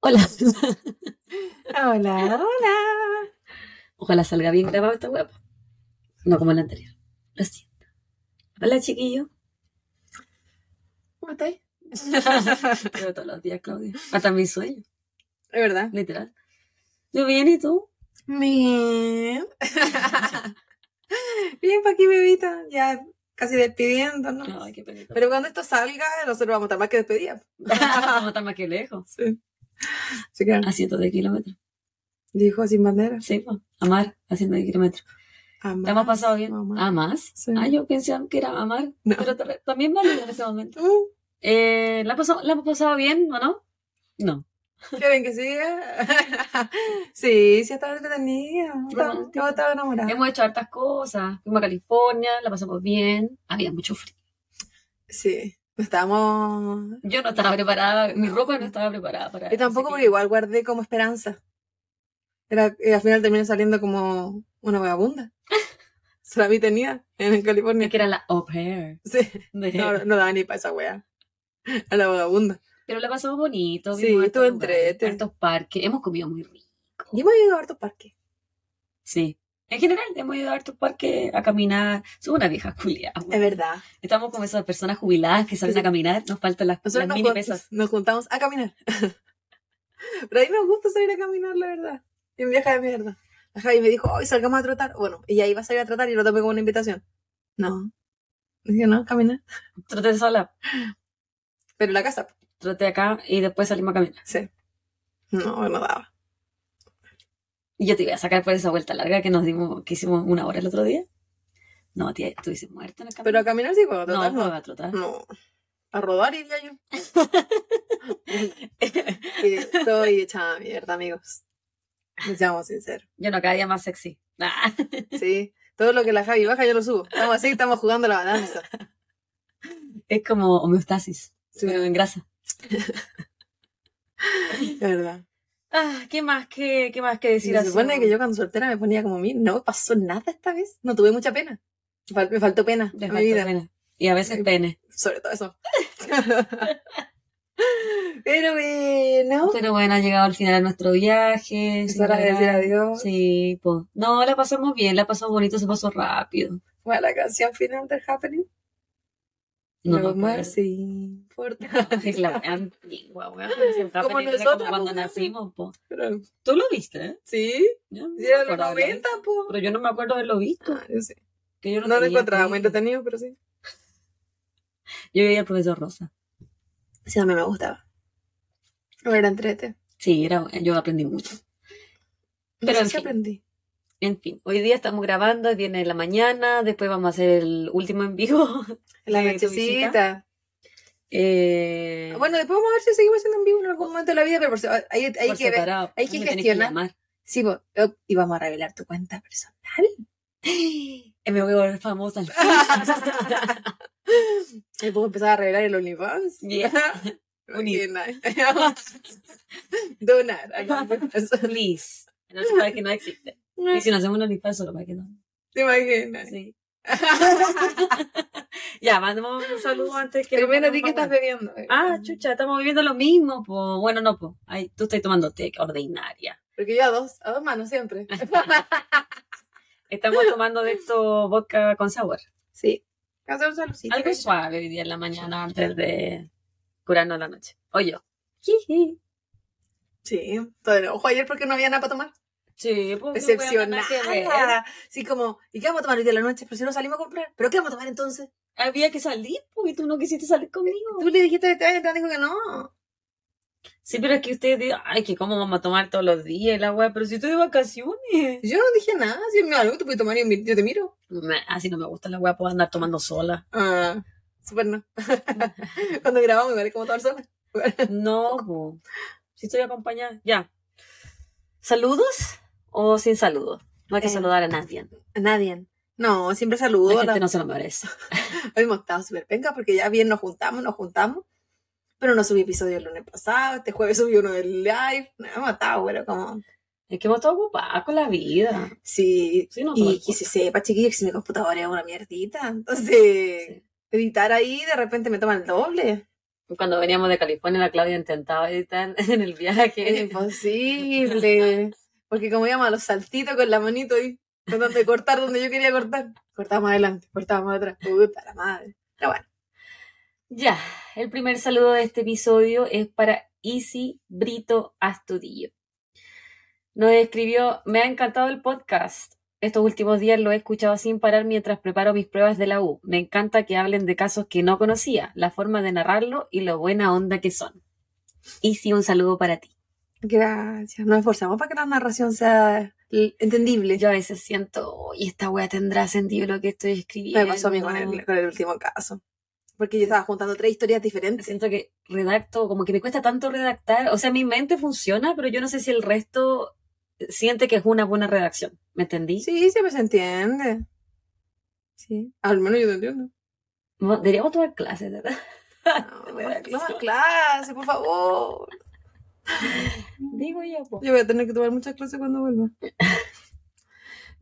Hola. Hola, hola. Ojalá salga bien grabado esta web. No como la anterior. Lo siento. Hola, chiquillo. ¿Cómo estáis? Pero todos los días, Claudia. Hasta mi sueño, Es verdad. literal. Yo bien, ¿y tú? Bien. Bien, pa' aquí, bebita. Ya casi despidiéndonos. Ay, qué penita. Pero cuando esto salga, nosotros vamos a estar más que despedida. Vamos a estar más que lejos. Sí. Así que, A cientos de kilómetros. dijo sin bandera. Sí, pues. Amar a cientos de kilómetros. Amar, ¿Te hemos pasado bien? ¿A más? Sí. Ah, yo pensé que era amar. No. Pero ta- también vale en este momento. Uh, Eh, ¿la, pasó- ¿La hemos pasado bien o no? No. ¿Quieren que siga? sí, sí, estaba entretenida. Estaba, Romántico. yo estaba enamorada. Hemos hecho hartas cosas. Fuimos a California, la pasamos bien. Había mucho frío. Sí. Estábamos. Yo no estaba preparada, mi ropa no estaba preparada para Y tampoco, porque igual guardé como esperanza. Era, y al final terminé saliendo como una vagabunda. Se la vi tenía en California. Es que era la au pair. Sí, de- no, no daba ni para esa wea. A la vagabunda. Pero la pasamos bonito. Sí, vimos estuvo hartos parques. Hemos comido muy rico. Y hemos ido a hartos parques. Sí. En general, hemos ido a hartos parques a caminar. Somos una vieja culia. Es verdad. Estamos como esas personas jubiladas que salen Sí. a caminar. Nos faltan las, las nos, mini jun- pesas. nos juntamos a caminar. Pero a mí me gusta salir a caminar, la verdad. En vieja de mierda. La Javi me dijo, hoy salgamos a trotar. Bueno, ella iba a salir a trotar y lo tomé como una invitación. No. Dije, no, caminar. Troté sola. Pero en la casa. Troté acá y después salimos a caminar. Sí. No, no daba. Y yo te iba a sacar por esa vuelta larga que nos dimos, que hicimos una hora el otro día. No, tía, estuviste muerta en el camino. Pero a caminar sí, puedo no, trotar, no, no. iba a trotar. No. A rodar iría yo. Estoy hecha mierda, amigos. Seamos sinceros. Yo no, cada día más sexy. Ah. Sí. Todo lo que la Javi baja, yo lo subo. Estamos así, estamos jugando la balanza. Es como homeostasis, Sí, pero en grasa. verdad. Ah, ¿qué más? ¿Qué, qué más que decir se así? supone que yo cuando soltera me ponía como mí. No pasó nada esta vez. No tuve mucha pena. Me fal- Me faltó pena Me en mi vida. pena. Y a veces Sí. pene. Sobre todo eso. Pero bueno. Pero bueno, ha llegado al final de nuestro viaje. Es hora de decir adiós. Sí, pues. No, la pasamos bien, la pasamos bonito, se pasó rápido. Fue la canción final del Happening. No, No, no, más importa. Es la antigua, weón. Como nosotros, como cuando nacimos, po. Pero, Tú lo viste, ¿eh? sí, Yo no era los acuerdo haberlo 90, visto. po. Pero yo no me acuerdo haberlo visto. Ah, yo sí. Que yo no, No lo encontraba muy entretenido, pero sí. Yo veía al profesor Rosa. Sí, a mí me gustaba. O era entrete. Sí, era, yo aprendí mucho. No Pero sé en si fin. aprendí. En fin, hoy día estamos grabando, es viernes de la mañana, después vamos a hacer el último en vivo. La nochecita. Eh, Bueno, después vamos a ver si seguimos haciendo en vivo en algún momento de la vida, pero por hay, hay por que ver. separado. hay que gestionar. Sí, po, oh, y vamos a revelar tu cuenta personal. Eh, Me voy a volver famosa. al fin. Puedo empezar a revelar el OnlyFans. Yeah. Unir. Donar. Please. No se sabe que no existe. Y si no hacemos un OnlyFans solo para que no. ¿Te imaginas? Sí. ya, mandemos un saludo antes que nos Primero, ¿a ti pongamos qué estás bebiendo? Ah, chucha, estamos viviendo lo mismo, po. Bueno, no, po. Ay, tú estás tomando té ordinaria. Porque yo a dos, a dos manos siempre. Estamos tomando de esto vodka con sour. sí. Hacer un. Algo suave hoy día en la mañana antes de curarnos la noche. O yo. Sí. Todo ojo ayer porque no había nada para tomar. Sí, pues. Decepcionada. Sí, como, ¿y qué vamos a tomar hoy de la noche? Pero si no salimos a comprar. ¿Pero qué vamos a tomar entonces? Había que salir, pues, y tú no quisiste salir conmigo. Tú le dijiste que te dijo que no. Sí, pero es que ustedes digan, ay, que cómo vamos a tomar todos los días la weá, pero si estoy de vacaciones. Yo no dije nada. Si es algo, te puedes tomar y yo mi- te miro. Me- Así no me gusta la weá, puedo andar tomando sola. Ah, súper no. Cuando grabamos, es como tomar sola. No, po. si estoy acompañada. Ya. ¿Saludos o sin saludos? No hay que Eh, saludar a nadie. A nadie. No, siempre saludo. La a gente la- no se lo merece. Hoy hemos estado súper penca porque ya bien nos juntamos, nos juntamos. Pero no subí episodio el lunes pasado. Este jueves subí uno del live. No, hemos estado, pero como. Es que hemos estado ocupados con la vida. Sí. Sí, no y que se sepa, chiquillos, que si mi computadora es una mierdita. Entonces, Sí. editar ahí, de repente me toma el doble. Cuando veníamos de California, la Claudia intentaba editar en el viaje. Es imposible. Porque como íbamos a los saltitos con la manito ahí, tratando de cortar donde yo quería cortar. Cortaba más adelante, cortaba más atrás. Puta la madre. Pero bueno. Ya, el primer saludo de este episodio es para Easy Brito Astudillo. Nos escribió, me ha encantado el podcast. Estos últimos días lo he escuchado sin parar mientras preparo mis pruebas de la U. Me encanta que hablen de casos que no conocía, la forma de narrarlo y lo buena onda que son. Easy, un saludo para ti. Gracias. Nos esforzamos para que la narración sea entendible. Yo a veces siento, y esta wea tendrá sentido lo que estoy escribiendo. Me pasó a mí con el, con el último caso. Porque yo estaba juntando tres historias diferentes. Siento que redacto, como que me cuesta tanto redactar. O sea, mi mente funciona, pero yo no sé si el resto siente que es una buena redacción. ¿Me entendí? Sí, siempre se entiende. Sí. Al menos yo te entiendo. Mo- Deberíamos tomar clases, ¿verdad? No, Redacción. no, clase, por favor. Digo yo, po. Yo voy a tener que tomar muchas clases cuando vuelva.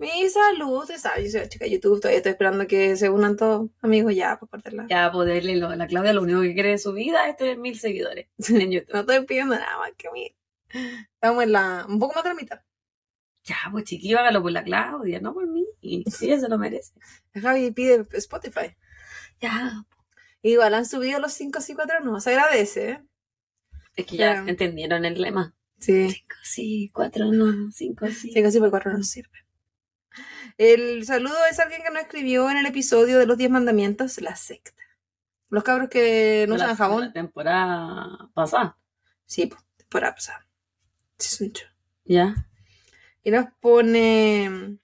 Mi salud, usted sabe, yo soy la chica de YouTube, todavía estoy esperando que se unan todos amigos ya para cortarla. Ya poderle lo, la Claudia lo único que quiere de su vida es tener mil seguidores en YouTube. No estoy pidiendo nada más que mí. Estamos en la, un poco más de la mitad. Ya, pues chiquillo, hágalo por la Claudia, no por mí. Y sí, eso lo merece. Javi pide Spotify. Ya. Igual han subido los 5 sí 4 no, se agradece, ¿eh? Es que ya entendieron el lema. Sí. Cinco sí, cuatro no, cinco sí. 5 sí por 4 no sirve. El saludo es alguien que nos escribió en el episodio de los 10 mandamientos, la secta. Los cabros que no usan jabón. La temporada pasada. Sí, pues, por pasada. Sí. Ya. Y nos pone.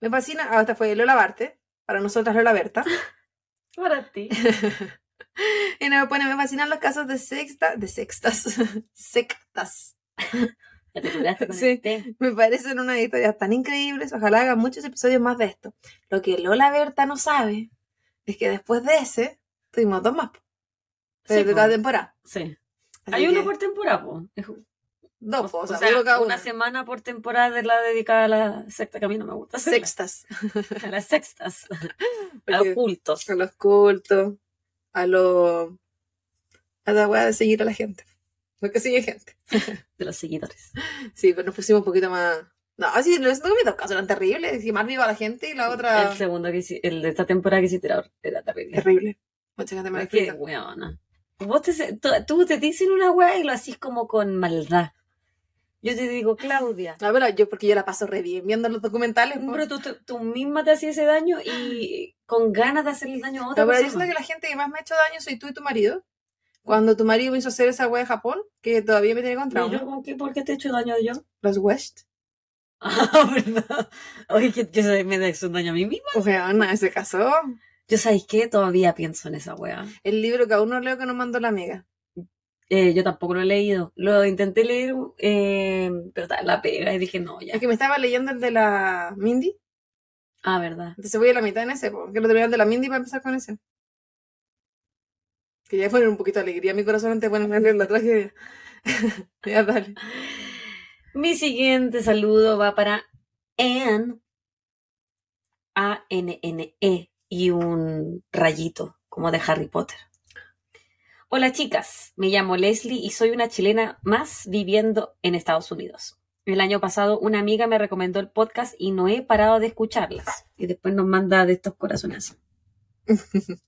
Me fascina. Ah, esta fue Lola Barte. Para nosotras Lola Berta. Para ti. y nos pone. Me fascinan los casos de sexta. De sextas. sectas. Te Sí. Me parecen unas historias tan increíbles. Ojalá hagan muchos episodios más de esto. Lo que Lola Berta no sabe es que después de ese tuvimos dos más. De, Sí, de cada temporada. Sí. Así Hay uno por temporada, po. Dos, o, o sea, sea, uno cada una una. semana por temporada de la dedicada a la secta, que a mí no me gusta. Sextas. A las sextas. A los cultos. a los cultos, a lo a la weá de seguir a la gente. Porque sigue gente. De los seguidores. Sí, pero nos pusimos un poquito más. No, sí, los mis dos casos eran terribles. Y más viva la gente y la otra. El segundo que hici- el de esta temporada que hiciste era, era terrible. Terrible. Mucha gente me que, explica. weona. Vos te, tú, tú te dicen una weá y lo hacís como con maldad. Yo te digo, Claudia, No, pero yo, porque yo la paso re bien viendo los documentales. po. pero tú, tú, tú misma te hacías ese daño y con ganas de hacerle daño a otra No, pero persona. siento que la gente que más me ha hecho daño soy tú y tu marido. Cuando tu marido me hizo hacer esa weá de Japón, que todavía me tiene contra ¿Y yo con qué? ¿Por qué te he hecho daño yo? Los West. Ah, ¿verdad? Oye, que yo me un daño a mí misma. O sea, no, se casó. Yo, ¿sabéis qué? Todavía pienso en esa weá. El libro que aún no leo que nos mandó la amiga. Eh, yo tampoco lo he leído. Lo intenté leer, eh, pero la pega y dije, no, ya. Es que me estaba leyendo el de la Mindy. Ah, ¿verdad? Entonces voy a la mitad en ese, porque lo terminan de la Mindy para empezar con ese. Quería poner un poquito de alegría a mi corazón antes de ponerme la tragedia. ya, dale. Mi siguiente saludo va para Anne. A-N-N-E y un rayito, como de Harry Potter. Hola chicas, me llamo Leslie y soy una chilena más viviendo en Estados Unidos. El año pasado una amiga me recomendó el podcast y no he parado de escucharlas. Y después nos manda de estos corazones.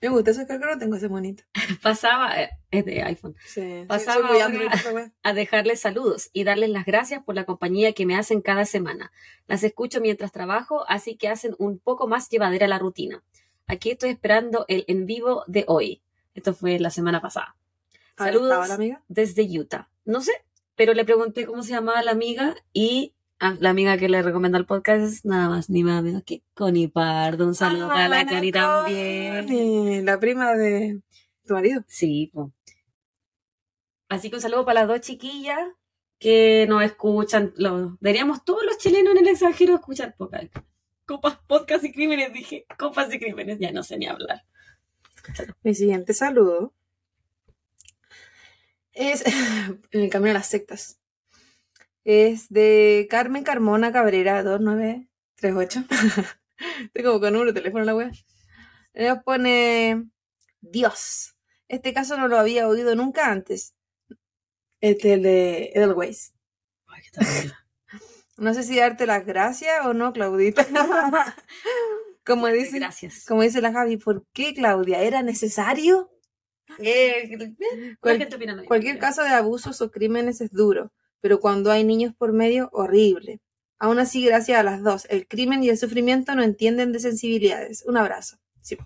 Me gusta eso, creo que no tengo ese bonito. Pasaba, eh, es de iPhone, Sí, Pasaba Android, a dejarles saludos y darles las gracias por la compañía que me hacen cada semana. Las escucho mientras trabajo, así que hacen un poco más llevadera la rutina. Aquí estoy esperando el en vivo de hoy. Esto fue la semana pasada. Saludos ¿estaba la amiga? desde Utah. No sé, pero le pregunté cómo se llamaba la amiga y ah, la amiga que le recomendó el podcast es nada más ni más menos que Connie Pardo. Un saludo Ah, para la Connie también. La prima de tu marido. Sí, po. Así que un saludo para las dos chiquillas que nos escuchan. Lo, deberíamos todos los chilenos en el extranjero escuchar podcast. Copas, podcast y crímenes, dije. Copas y crímenes, ya no sé ni hablar. Mi siguiente saludo es en el camino a las sectas. Es de Carmen Carmona Cabrera 2938. Estoy como con número de teléfono la wea. Nos pone Dios. Este caso no lo había oído nunca antes. Este es el de Edelweiss. Ay, qué terrible. No sé si darte las gracias o no, Claudita. Como, dice, Gracias. como dice la Javi, ¿por qué, Claudia? ¿Era necesario? Eh, Cual- Cualquier caso de abusos o crímenes es duro, pero cuando hay niños por medio, horrible. Aún así, gracias a las dos, el crimen y el sufrimiento no entienden de sensibilidades. Un abrazo. Sí,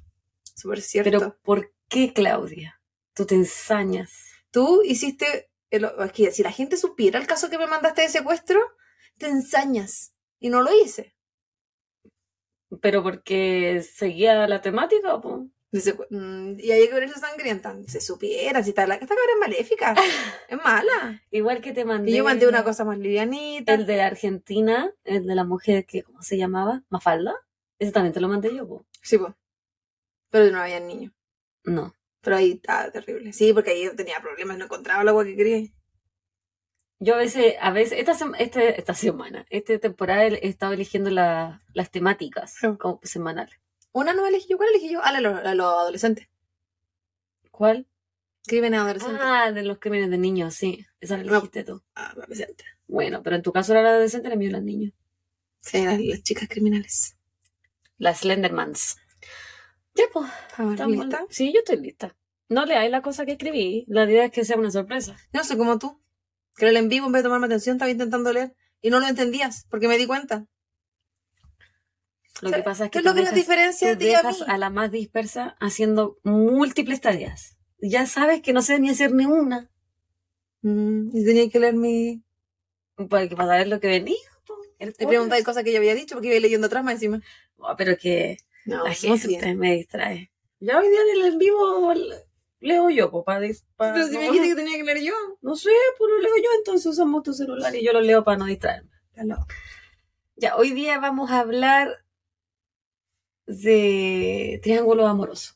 súper cierto. Pero ¿por qué, Claudia? Tú te ensañas. Tú hiciste, el- que si la gente supiera el caso que me mandaste de secuestro, te ensañas. Y no lo hice. Pero porque seguía la temática, po. Mm, y hay que ver esa sangrienta. Se supiera, si está la, esta cabra es maléfica. es mala. Igual que te mandé. Y yo mandé una cosa más livianita. El de Argentina, el de la mujer que, ¿cómo se llamaba? Mafalda. Ese también te lo mandé yo, po. Sí, pues. Pero no había niños. No. Pero ahí estaba terrible. Sí, porque ahí yo tenía problemas, no encontraba el agua que quería. Yo a veces, a veces, esta, este- esta semana, esta temporada he estado eligiendo la- las temáticas Sí. como semanales. Una no elegí yo, ¿cuál elegí yo? Ah, la de los adolescentes. ¿Cuál? Crímenes adolescentes. Ah, de los crímenes de niños, sí. Esa la elegiste tú. Ah, adolescentes. Bueno, pero en tu caso era la adolescente, la mío las niños. Sí, las, las chicas criminales. Las Slendermans. Ya, pues. ¿Estamos estamos- listas? Sí, yo estoy lista. No leáis la cosa que escribí. La idea es que sea una sorpresa. No sé como tú. Que el en vivo, en vez de tomarme atención, estaba intentando leer. Y no lo entendías, porque me di cuenta. Lo O sea, que pasa es ¿Qué que es lo que dejas, diferencia ti y a dejas a la más dispersa haciendo múltiples tareas. Ya sabes que no sé ni hacer ni una. Mm, y tenía que leer mi... Para, para saber lo que venía. El Me preguntáis cosas que yo había dicho, porque iba leyendo atrás más encima. Oh, pero que No, la ¿cómo gente me distrae. Ya hoy día en el en vivo leo yo, po, para, para- Pero si me dijiste que tenía que leer yo. no sé, pues lo leo yo, entonces usamos tu celular y yo lo leo para no distraerme. Está. Ya, hoy día vamos a hablar de triángulo amoroso.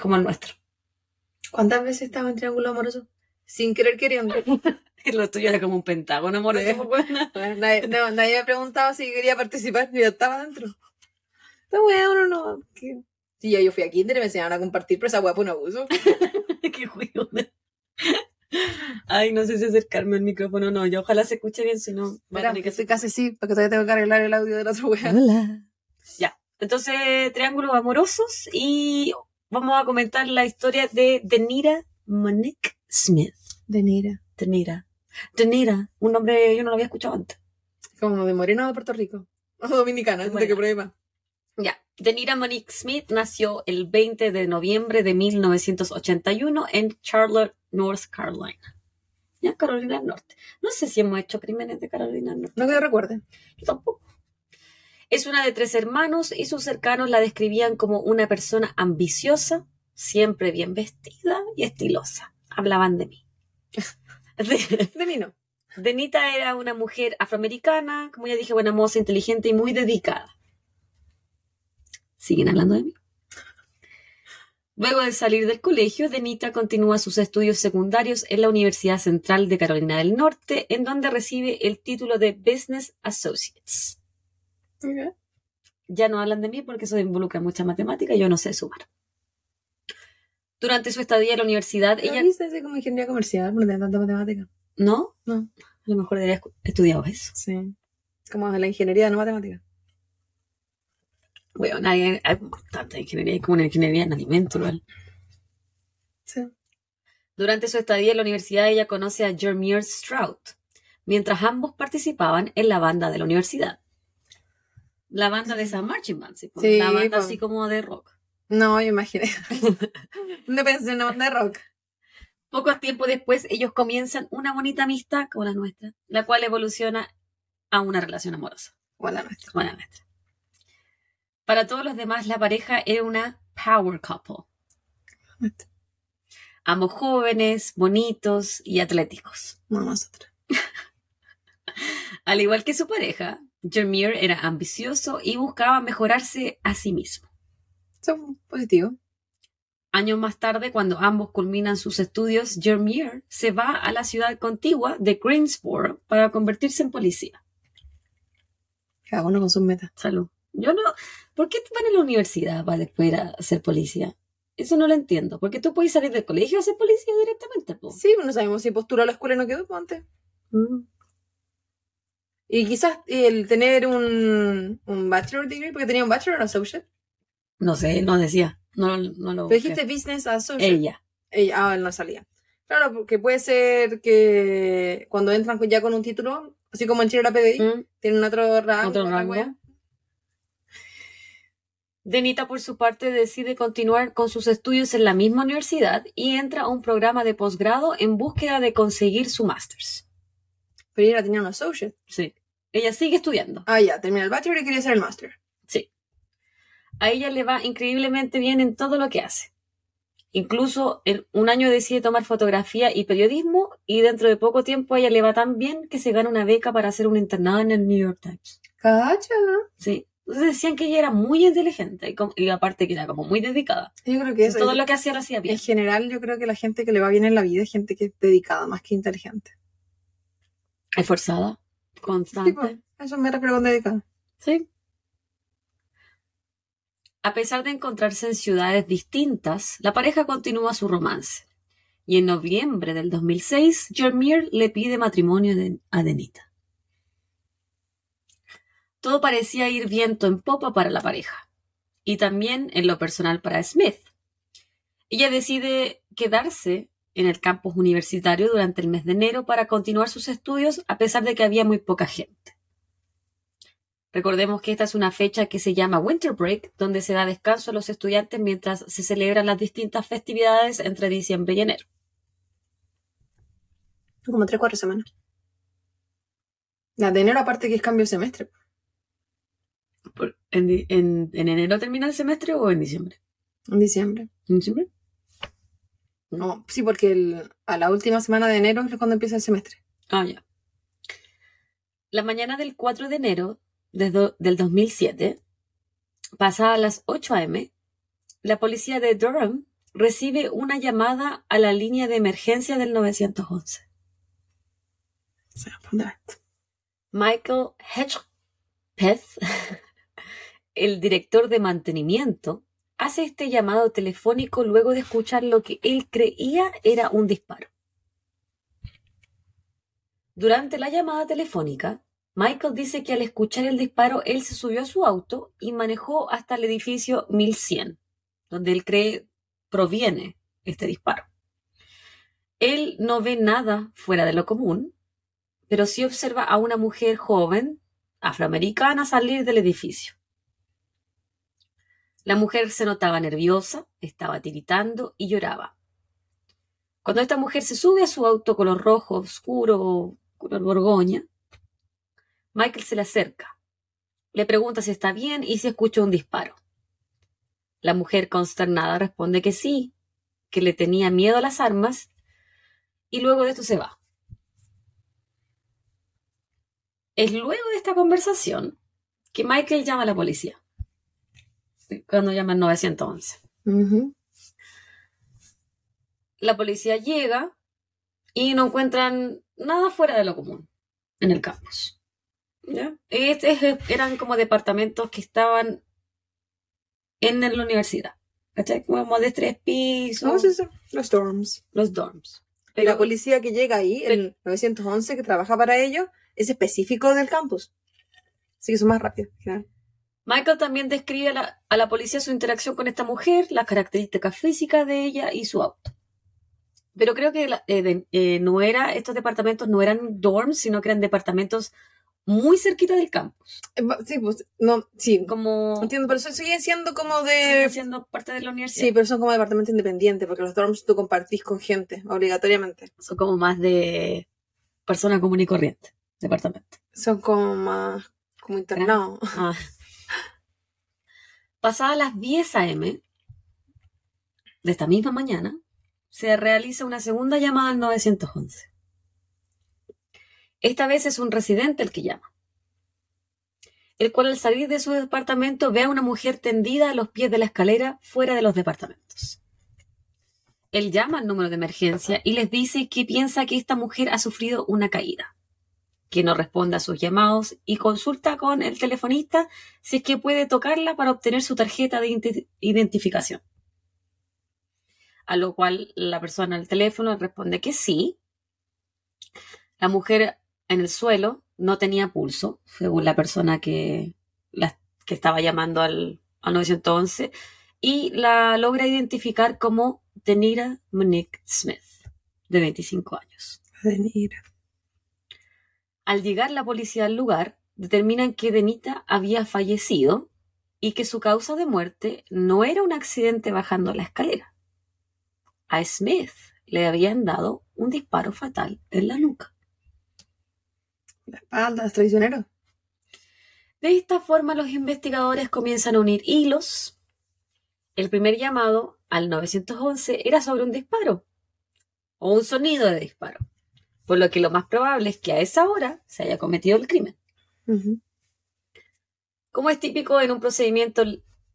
Como el nuestro. ¿Cuántas veces estaba en triángulo amoroso? Sin querer queriendo. Lo tuyo era como un pentágono amoroso. Sí. pues. Bueno, nadie, no, nadie me preguntaba si quería participar, yo estaba dentro. Esta weá, uno no. ¿qué? Sí, ya yo fui a Kinder y me enseñaron a compartir, pero esa weá fue un abuso. Qué juego. Ay, no sé si acercarme al micrófono o no. Yo ojalá se escuche bien, si no. va a Espera, tener que estoy casi sí, porque todavía tengo que arreglar el audio del otro weá. Hola. Ya. Entonces, triángulos amorosos y vamos a comentar la historia de Denira Monique Smith. De Nira. Denira. Denira, un nombre yo no lo había escuchado antes. Como de Moreno de Puerto Rico. O dominicana, de qué prueba. Ya. Denira Monique Smith nació el 20 de noviembre de 1981 en Charlotte, North Carolina. Ya, Carolina del Norte. No sé si hemos hecho crímenes de Carolina del Norte. No que yo recuerde. Yo tampoco. Es una de tres hermanos y sus cercanos la describían como una persona ambiciosa, siempre bien vestida y estilosa. Hablaban de mí. De- De mí no. Denita era una mujer afroamericana, como ya dije, buena moza, inteligente y muy dedicada. ¿Siguen hablando de mí? Luego de salir del colegio, Denita continúa sus estudios secundarios en la Universidad Central de Carolina del Norte, en donde recibe el título de Business Associates. Ya no hablan de mí porque eso involucra mucha matemática y yo no sé sumar. Durante su estadía en la universidad, Ella así como ingeniería comercial, no tanta matemática. ¿No? No. A lo mejor debería estudiado eso. Sí. Como de la ingeniería, no matemática. Bueno, hay, hay tanta ingeniería, hay como una ingeniería en alimentos. Sí. Durante su estadía en la universidad, ella conoce a Jermier Strout, mientras ambos participaban en la banda de la universidad. La banda de esa marching band, sí, pues, Sí, la banda pues. así como de rock. No, yo imaginé. no pensé en una banda de rock. Poco tiempo después, ellos comienzan una bonita amistad como la nuestra, la cual evoluciona a una relación amorosa. O la nuestra. como la nuestra. Para todos los demás, la pareja era una power couple. Ambos jóvenes, bonitos y atléticos. No, nosotros. Al igual que su pareja, Jermier era ambicioso y buscaba mejorarse a sí mismo. Eso fue positivo. Años más tarde, cuando ambos culminan sus estudios, Jermier se va a la ciudad contigua de Greensboro para convertirse en policía. Cada uno con sus metas. Salud. Yo no. ¿Por qué te van a la universidad para después ir a ser policía? Eso no lo entiendo. Porque tú puedes salir del colegio a ser policía directamente, po. Sí, no sabemos si posturó a la escuela y no quedó antes. Mm. Y quizás el tener un, un bachelor degree, porque tenía un bachelor associate. No sé, no decía. No, no lo Pero busqué. dijiste business associate. Ella. Ella, ah, él no salía. Claro, porque puede ser que cuando entran ya con un título, así como en Chile la PDI, Mm. tienen otro rango. Otro rango. Denita, por su parte, decide continuar con sus estudios en la misma universidad y entra a un programa de posgrado en búsqueda de conseguir su máster's. Pero ella tenía un associate. Sí. Ella sigue estudiando. Ah, ya, termina el bachelor y quería hacer el master. Sí. A ella le va increíblemente bien en todo lo que hace. Incluso en un año decide tomar fotografía y periodismo y dentro de poco tiempo a ella le va tan bien que se gana una beca para hacer un internado en el New York Times. Cacha. Sí. Entonces decían que ella era muy inteligente y, como- y aparte que era como muy dedicada. Yo creo que eso. todo lo que hacía lo hacía bien. En general, yo creo que la gente que le va bien en la vida es gente que es dedicada más que inteligente. Esforzada, Sí, constante. pues, eso me refiero con dedicada. Sí. A pesar de encontrarse en ciudades distintas, la pareja continúa su romance. Y en noviembre del 2006, Jermier le pide matrimonio a Denita. Todo parecía ir viento en popa para la pareja. Y también en lo personal para Smith. Ella decide quedarse en el campus universitario durante el mes de enero para continuar sus estudios a pesar de que había muy poca gente. Recordemos que esta es una fecha que se llama Winter Break, donde se da descanso a los estudiantes mientras se celebran las distintas festividades entre diciembre y enero. Como tres, cuatro semanas. La de enero, aparte que es cambio de semestre. ¿En, en- en enero termina el semestre o en diciembre? En diciembre. ¿En diciembre? No, sí, porque el- a la última semana de enero es cuando empieza el semestre. Ah, ya. La mañana del 4 de enero desde- del 2007, pasada a las 8 a.m., la policía de Durham recibe una llamada a la línea de emergencia del 911. O sea, ¿dónde va esto? Michael Hedgepeth, el director de mantenimiento, hace este llamado telefónico luego de escuchar lo que él creía era un disparo. Durante la llamada telefónica, Michael dice que al escuchar el disparo, él se subió a su auto y manejó hasta el edificio 1100, donde él cree proviene este disparo. Él no ve nada fuera de lo común, pero sí observa a una mujer joven, afroamericana, salir del edificio. La mujer se notaba nerviosa, estaba tiritando y lloraba. Cuando esta mujer se sube a su auto color rojo oscuro, color borgoña, Michael se le acerca. Le pregunta si está bien y si escucha un disparo. La mujer consternada responde que sí, que le tenía miedo a las armas, y luego de esto se va. Es luego de esta conversación que Michael llama a la policía. Cuando llama al 911. Ujú. La policía llega y no encuentran nada fuera de lo común en el campus. ¿Ya? Este es- eran como departamentos que estaban en la universidad. ¿Cachai? Como de tres pisos, ¿Cómo se dice? Los dorms. los dorms. Y la Pero- policía que llega ahí, el 911, que trabaja para ellos, es específico del campus. Así que son más rápidos. Michael también describe a la, a la policía su interacción con esta mujer, las características físicas de ella y su auto. Pero creo que la- eh, de- eh, no era, estos departamentos no eran dorms, sino que eran departamentos muy cerquita del campus. Eh, Sí, pues, no, sí. Como Entiendo, pero siguen siendo como siguen de... siendo parte de la universidad. Sí, pero son como departamentos independientes, porque los dorms tú compartís con gente, obligatoriamente. Son como más de persona común y corriente, departamento. Son como más, como internados. Ah. Pasadas las 10 a.m. de esta misma mañana, se realiza una segunda llamada al 911. Esta vez es un residente el que llama, el cual al salir de su departamento ve a una mujer tendida a los pies de la escalera fuera de los departamentos. Él llama al número de emergencia y les dice que piensa que esta mujer ha sufrido una caída, que no responde a sus llamados y consulta con el telefonista si es que puede tocarla para obtener su tarjeta de identificación. A lo cual la persona al teléfono responde que sí. La mujer en el suelo no tenía pulso, según la persona que, que estaba llamando al, al 911, y la logra identificar como Denira Monique Smith, de 25 años. Denira. Al llegar la policía al lugar, determinan que Denita había fallecido y que su causa de muerte no era un accidente bajando la escalera. A Smith le habían dado un disparo fatal en la nuca. La espalda, es traicionero. De esta forma, los investigadores comienzan a unir hilos. El primer llamado al 911 era sobre un disparo o un sonido de disparo por lo que lo más probable es que a esa hora se haya cometido el crimen. Como es típico en un procedimiento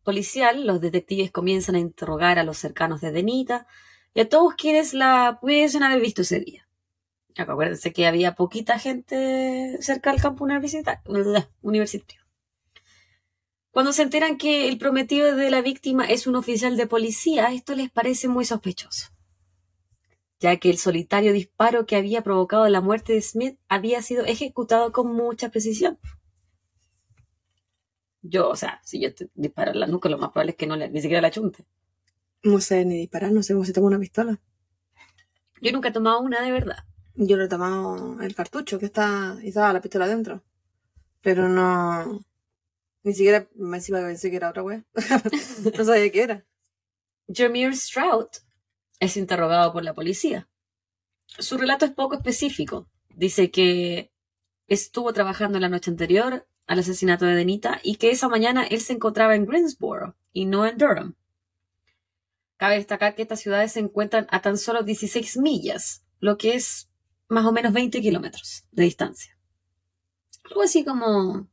policial, los detectives comienzan a interrogar a los cercanos de Denita y a todos quienes la pudiesen haber visto ese día. Acuérdense que había poquita gente cerca del campo universitario. Cuando se enteran que el prometido de la víctima es un oficial de policía, esto les parece muy sospechoso ya que el solitario disparo que había provocado la muerte de Smith había sido ejecutado con mucha precisión. Yo, o sea, si yo te disparo en la nuca, lo más probable es que no le, ni siquiera la chunte. No sé ni disparar, no sé cómo se toma una pistola. Yo nunca he tomado una de verdad. Yo lo he tomado el cartucho que está y estaba la pistola dentro. Pero no. Ni siquiera me encima pensé que era otra wea. no sabía qué era. Jameer Stroud es interrogado por la policía. Su relato es poco específico. Dice que estuvo trabajando la noche anterior al asesinato de Denita y que esa mañana él se encontraba en Greensboro y no en Durham. Cabe destacar que estas ciudades se encuentran a tan solo 16 millas, lo que es más o menos 20 kilómetros de distancia. Algo así como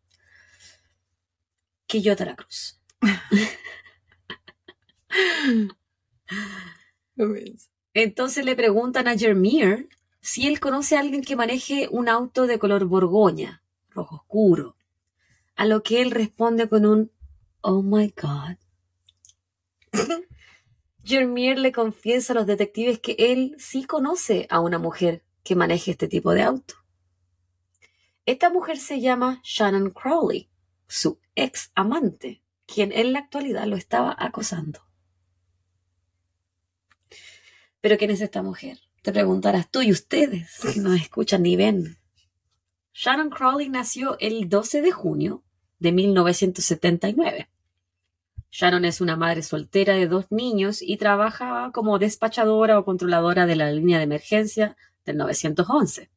Quillota la Cruz. Entonces le preguntan a Jermier si él conoce a alguien que maneje un auto de color borgoña, rojo oscuro. A lo que él responde con un Oh my God. Jermier le confiesa a los detectives que él sí conoce a una mujer que maneje este tipo de auto. Esta mujer se llama Shannon Crowley, su ex amante, quien en la actualidad lo estaba acosando. Pero ¿quién es esta mujer? Te preguntarás tú y ustedes, que no escuchan ni ven. Sharon Crowley nació el 12 de junio de 1979. Sharon es una madre soltera de dos niños y trabaja como despachadora o controladora de la línea de emergencia del 911.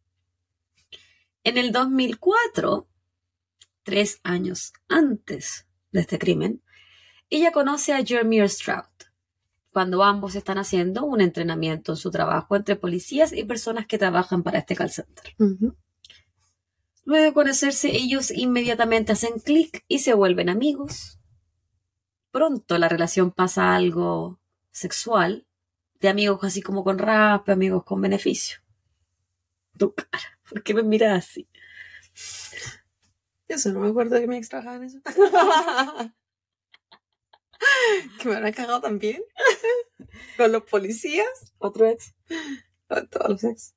En el 2004, tres años antes de este crimen, ella conoce a Jeremy Stroud, cuando ambos están haciendo un entrenamiento en su trabajo entre policías y personas que trabajan para este call center. Luego de conocerse, ellos inmediatamente hacen clic y se vuelven amigos. Pronto la relación pasa a algo sexual, de amigos así como con rap, amigos con beneficio. Tu cara, ¿por qué me miras así? Eso no me acuerdo que me extraja en eso. que me han cagado también. Con los policías. Otro ex. Con todos los ex.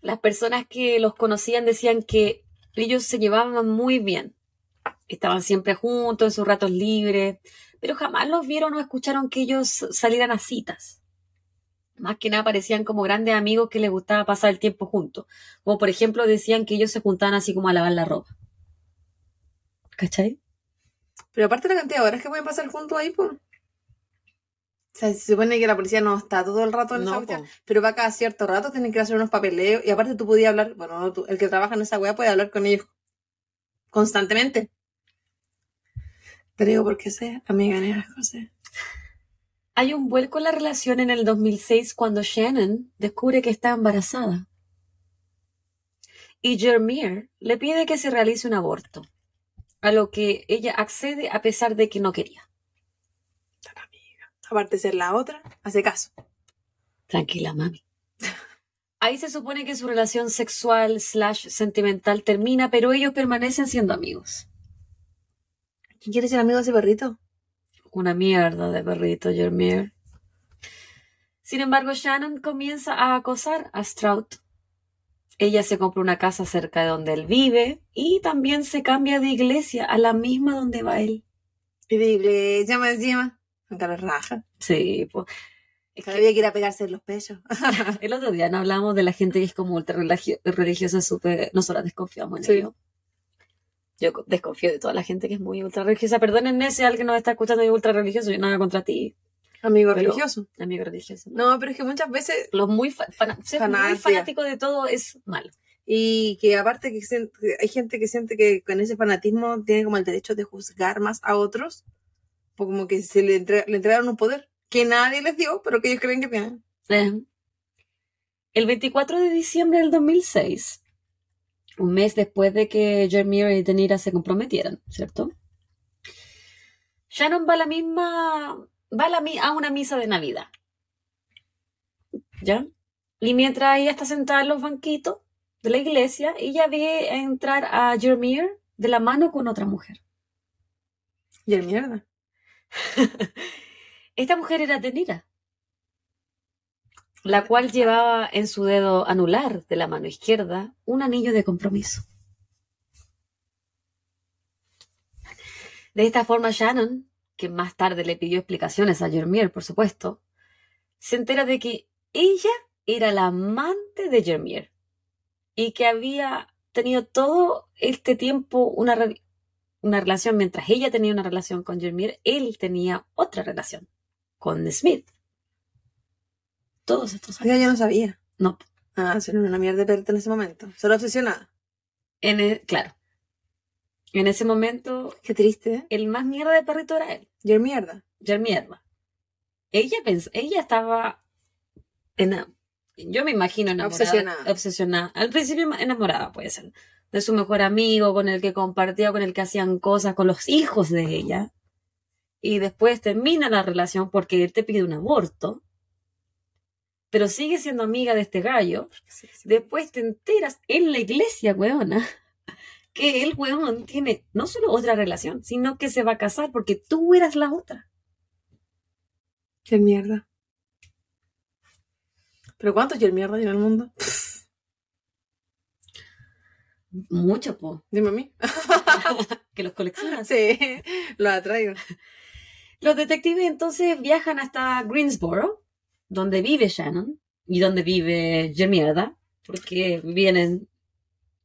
Las personas que los conocían decían que ellos se llevaban muy bien. Estaban siempre juntos en sus ratos libres, pero jamás los vieron o escucharon que ellos salieran a citas. Más que nada parecían como grandes amigos que les gustaba pasar el tiempo juntos. Como por ejemplo decían que ellos se juntaban así como a lavar la ropa. ¿Cachai? Pero aparte de la cantidad de horas que pueden pasar juntos ahí, pues. O sea, se supone que la policía no está todo el rato en esa cuestión, pero va cada cierto rato, tienen que hacer unos papeleos. Y aparte tú podías hablar, bueno, el que trabaja en esa weá puede hablar con ellos constantemente. Pero ¿por qué sé? Amiga, las cosas. Hay un vuelco en la relación en el 2006 cuando Shannon descubre que está embarazada. Y Jermier le pide que se realice un aborto a lo que ella accede a pesar de que no quería. Aparte de ser la otra, hace caso. Tranquila, mami. Ahí se supone que su relación sexual slash sentimental termina, pero ellos permanecen siendo amigos. ¿Quién quiere ser amigo de ese perrito? Una mierda de perrito, Jermier. Sin embargo, Shannon comienza a acosar a Strout. Ella se compra una casa cerca de donde él vive y también se cambia de iglesia a la misma donde va él. Y de iglesia más encima. Aunque la raja. Sí, pues. Cada día quiere pegarse en los pechos. El otro día no hablamos de la gente que es como ultra religio- religiosa, súper. Nosotras desconfiamos en Sí. ello. Yo co- desconfío de toda la gente que es muy ultra religiosa. Perdonen si alguien nos está escuchando y es ultra religioso, yo nada contra ti, Amigo Pero- religioso. amigo religioso. No, pero es que muchas veces, Los muy, fa- fana- ser muy fanático de todo es malo. y que aparte que, hay gente que siente que con ese fanatismo tiene como el derecho de juzgar más a otros, o como que se le, entre- le entregaron un poder que nadie les dio, pero que ellos creen que tienen. Eh, El 24 de diciembre del 2006, un mes después de que Jeremiah y Denira se comprometieran, ¿cierto? Shannon va a la misma, va a, la a una misa de Navidad. ¿Ya? Y mientras ella está sentada en los banquitos de la iglesia, ella ve entrar a Jeremiah de la mano con otra mujer. Y el mierda. Esta mujer era Denira, la cual llevaba en su dedo anular de la mano izquierda un anillo de compromiso. De esta forma, Shannon, que más tarde le pidió explicaciones a Jermier, por supuesto, se entera de que ella era la amante de Jermier y que había tenido todo este tiempo una, re- una relación, mientras ella tenía una relación con Jermier, él tenía otra relación con Smith. Todos estos años. Oiga, yo no sabía. No, Ah, son una mierda de en ese momento. Solo obsesionada. en e- claro. En ese momento, Qué triste, ¿eh? el más mierda de perrito era él, Y el mierda. Jermierda. Ella pens ella estaba ena- yo me imagino enamorada, Obsesionada. obsesionada. Al principio enamorada puede ser, de su mejor amigo, con el que compartía, con el que hacían cosas, con los hijos de ella. Y después termina la relación porque él te pide un aborto. Pero sigue siendo amiga de este gallo. Después te enteras en la iglesia, weona, que el weón tiene no solo otra relación, sino que se va a casar porque tú eras la otra. Qué mierda. ¿Pero cuántos y el mierda hay en el mundo? Mucho, po. Dime a mí. Que los coleccionas. Sí, lo atraigo. Los detectives entonces viajan hasta Greensboro, donde vive Shannon y donde vive Jermierda, porque vienen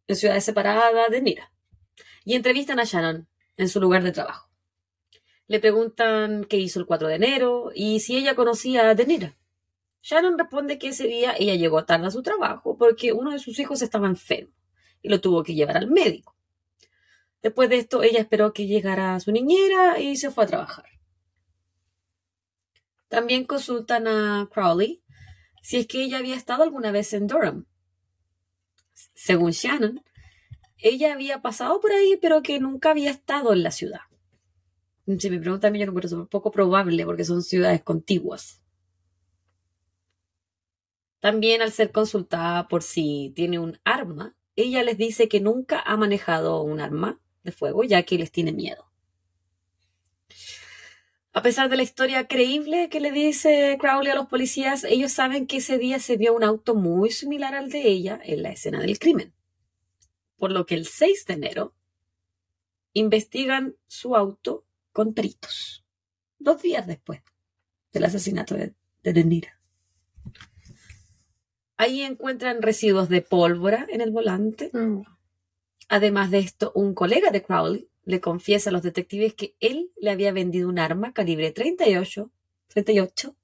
en ciudades separadas de Mira. Y entrevistan a Shannon en su lugar de trabajo. Le preguntan qué hizo el 4 de enero y si ella conocía a Denira. Shannon responde que ese día ella llegó tarde a su trabajo porque uno de sus hijos estaba enfermo y lo tuvo que llevar al médico. Después de esto, ella esperó que llegara su niñera y se fue a trabajar. También consultan a Crowley si es que ella había estado alguna vez en Durham. Según Shannon, ella había pasado por ahí, pero que nunca había estado en la ciudad. Si me preguntan yo lo encuentro poco probable porque son ciudades contiguas. También al ser consultada por si tiene un arma, ella les dice que nunca ha manejado un arma de fuego, ya que les tiene miedo. A pesar de la historia creíble que le dice Crowley a los policías, ellos saben que ese día se vio un auto muy similar al de ella en la escena del crimen. Por lo que el 6 de enero investigan su auto con peritos, dos días después del asesinato de, de Denira. Ahí encuentran residuos de pólvora en el volante, Además de esto, un colega de Crowley le confiesa a los detectives que él le había vendido un arma calibre 38, 38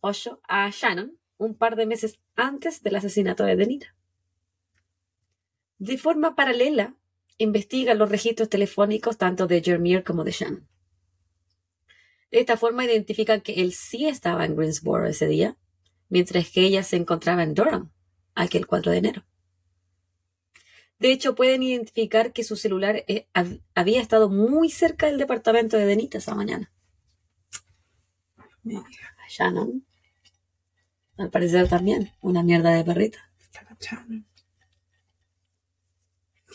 8 a Shannon un par de meses antes del asesinato de Denira. De forma paralela, investigan los registros telefónicos tanto de Jermier como de Shannon. De esta forma identifican que él sí estaba en Greensboro ese día, mientras que ella se encontraba en Durham aquel 4 de enero. De hecho, pueden identificar que su celular eh, hab- había estado muy cerca del departamento de Denita esa mañana. Shannon. Al parecer también, una mierda de perrita.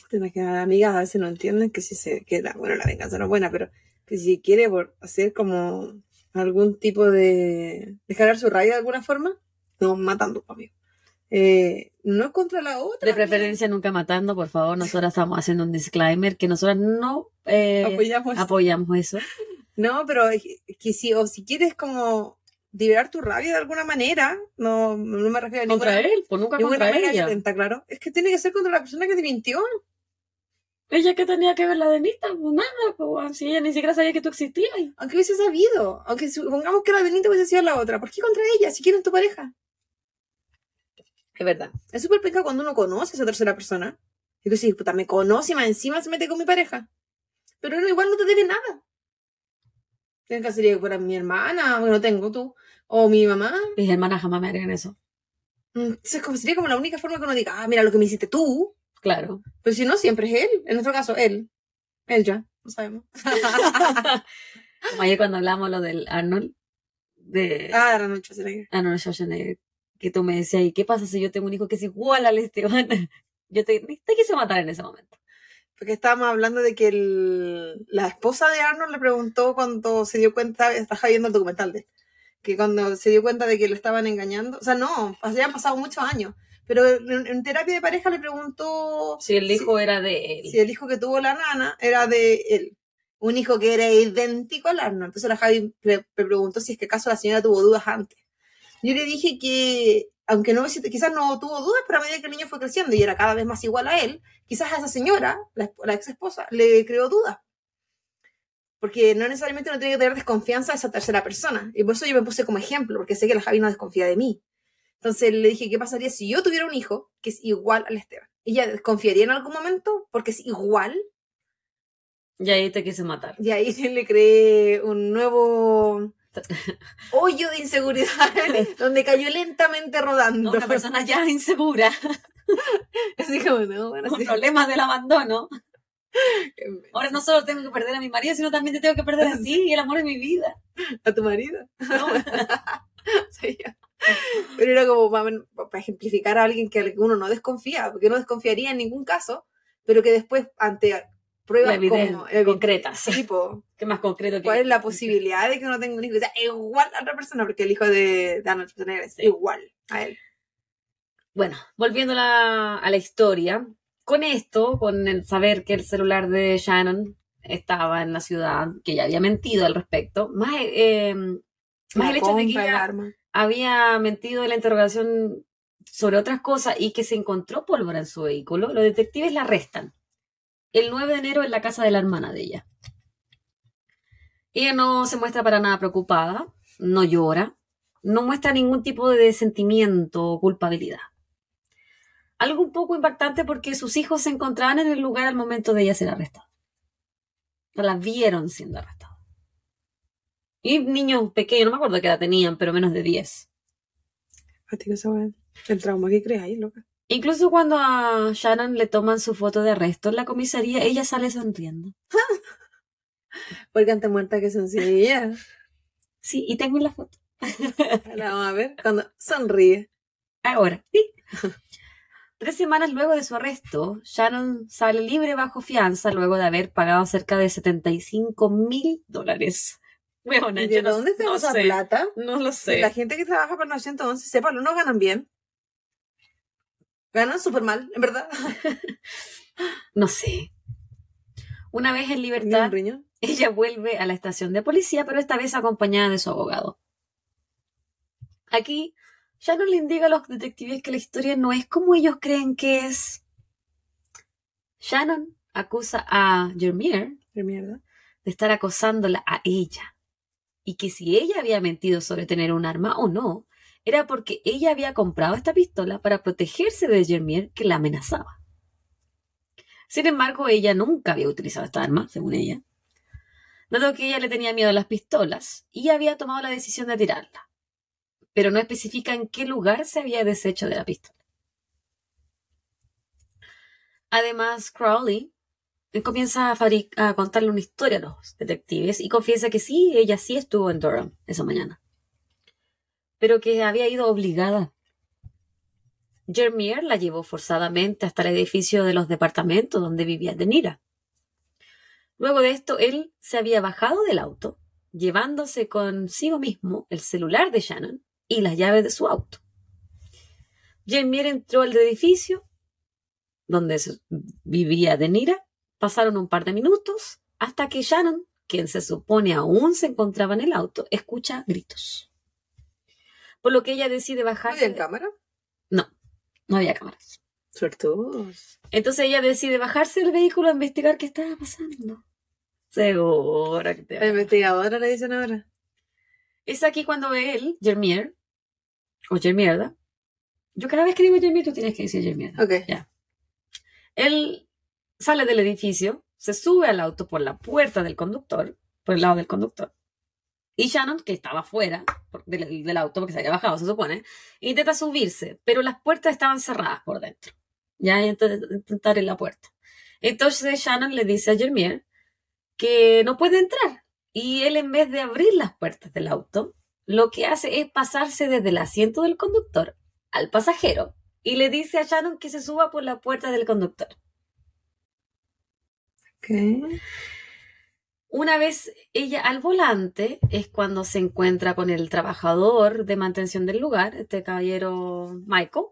Que amigas a veces no entienden que si se queda, bueno, la venganza no es buena, pero que si quiere hacer como algún tipo de descargar su rabia de alguna forma, no matando amigo. Eh, no contra la otra. De preferencia nunca matando, por favor. Nosotras estamos haciendo un disclaimer que nosotras no eh, apoyamos. apoyamos eso. No, pero es que si, o si quieres como liberar tu rabia de alguna manera, no, no me refiero a Contra ninguna, él, pues nunca contra ella. claro. Es que tiene que ser contra la persona que te mintió. Ella que tenía que ver la de Anita, pues nada, pues si ella ni siquiera sabía que tú existías. Aunque hubiese sabido, aunque supongamos que la Benita hubiese sido la otra, ¿por qué contra ella si quieren tu pareja? Es verdad. Es súper pecado cuando uno conoce a esa tercera persona. Y tú dices, puta, me conoce y más encima se mete con mi pareja. Pero uno igual no te debe nada. Tienes que hacer que fuera mi hermana, bueno, tengo tú, o mi mamá. Mis hermanas jamás me harían eso. Mm, Entonces, como sería como la única forma que uno diga, ah, mira lo que me hiciste tú. Claro. Pero si no, siempre es él. En nuestro caso, él. Él ya, no sabemos. Como ayer cuando hablamos lo del Arnold, de ah, Arnold Schwarzenegger. Arnold Schwarzenegger, que tú me decías, ¿y qué pasa si yo tengo un hijo que es igual al Esteban? Yo te, te quise matar en ese momento. Porque estábamos hablando de que el- la esposa de Arnold le preguntó cuando se dio cuenta, estaba viendo el documental de él, que cuando se dio cuenta de que lo estaban engañando, o sea, no, habían pasado muchos años, pero en, en terapia de pareja le preguntó Si el hijo era de él. si el hijo que tuvo la nana era de él. Un hijo que era idéntico al Arnold. Entonces la Javi le, le preguntó si es que acaso la señora tuvo dudas antes. Yo le dije que, aunque no quizás no tuvo dudas, pero a medida que el niño fue creciendo y era cada vez más igual a él, quizás a esa señora, la, ex esposa, le creó dudas. Porque no necesariamente uno tiene que tener desconfianza a esa tercera persona. Y por eso yo me puse como ejemplo, porque sé que la Javi no desconfía de mí. Entonces le dije, ¿qué pasaría si yo tuviera un hijo que es igual al Esteban? ¿Ella desconfiaría en algún momento porque es igual? Y ahí te quise matar. Y ahí le creé un nuevo hoyo de inseguridad donde cayó lentamente rodando. Una persona ya insegura, Así como, no, bueno, sí. problemas del abandono. Ahora no solo tengo que perder a mi marido, sino también te tengo que perder a ti y el amor de mi vida. a tu marido. ¿no? Sí. Pero era como para, para ejemplificar a alguien que uno no desconfía, porque no desconfiaría en ningún caso, pero que después ante pruebas como concretas. tipo, ¿Qué más concreto que ¿cuál es la posibilidad de que uno tenga un hijo que sea igual a otra persona? Porque el hijo de, Arnold Schwarzenegger es igual a él. Bueno, volviendo a la, a la historia, con esto, con el saber que el celular de Shannon estaba en la ciudad, que ella había mentido al respecto, más, eh, más el hecho de que ella había mentido en la interrogación sobre otras cosas y que se encontró pólvora en su vehículo, los detectives la arrestan el 9 de enero en la casa de la hermana de ella. Ella no se muestra para nada preocupada, no llora, no muestra ningún tipo de sentimiento o culpabilidad. Algo un poco impactante porque sus hijos se encontraban en el lugar al momento de ella ser arrestada. La vieron siendo arrestada. Y niños pequeños, no me acuerdo qué edad tenían, pero menos de 10. Fático esa weá. El trauma que crees ahí, loca. Incluso cuando a Shannon le toman su foto de arresto en la comisaría, ella sale sonriendo. Porque antes muerta que sencilla. Sí, y tengo la foto. La vamos a ver cuando sonríe. Ahora, sí. Tres semanas luego de su arresto, Shannon sale libre bajo fianza luego de haber pagado cerca de 75 mil dólares. Bueno, ¿Y yo de no- dónde no esa sé. plata? No lo sé. La gente que trabaja para 911, sepa, no ganan bien. Ganan súper mal, en verdad. No sé. Una vez en libertad, ella vuelve a la estación de policía, pero esta vez acompañada de su abogado. Aquí, Shannon le indica a los detectives que la historia no es como ellos creen que es. Shannon acusa a Jermier de estar acosándola a ella y que si ella había mentido sobre tener un arma o no, era porque ella había comprado esta pistola para protegerse de Jermier que la amenazaba. Sin embargo, ella nunca había utilizado esta arma, según ella, dado que ella le tenía miedo a las pistolas y había tomado la decisión de tirarla, pero no especifica en qué lugar se había deshecho de la pistola. Además, Crowley comienza a, a contarle una historia a los detectives y confiesa que sí, ella sí estuvo en Durham esa mañana. Pero que había ido obligada. Jermier la llevó forzadamente hasta el edificio de los departamentos donde vivía Denira. Luego de esto, él se había bajado del auto, llevándose consigo mismo el celular de Shannon y las llaves de su auto. Jermier entró al edificio donde vivía Denira. Pasaron un par de minutos hasta que Shannon, quien se supone aún se encontraba en el auto, escucha gritos. Por lo que ella decide bajarse. ¿Había cámara? No, no había cámaras. Suertudos. Entonces ella decide bajarse del vehículo a investigar qué estaba pasando. Segura que te La investigadora le dicen ahora. Es aquí cuando él, Jermier, o Jermierda. Yo cada vez que digo Jermier, tú tienes que decir Jermierda. Ok. Ya. Él sale del edificio, se sube al auto por la puerta del conductor, por el lado del conductor. Y Shannon, que estaba fuera del, auto, porque se había bajado, se supone, intenta subirse, pero las puertas estaban cerradas por dentro. Ya intenta en la puerta. Entonces Shannon le dice a Jermier que no puede entrar. Y él, en vez de abrir las puertas del auto, lo que hace es pasarse desde el asiento del conductor al pasajero y le dice a Shannon que se suba por la puerta del conductor. ¿Qué? Una vez ella al volante es cuando se encuentra con el trabajador de mantención del lugar, este caballero Michael.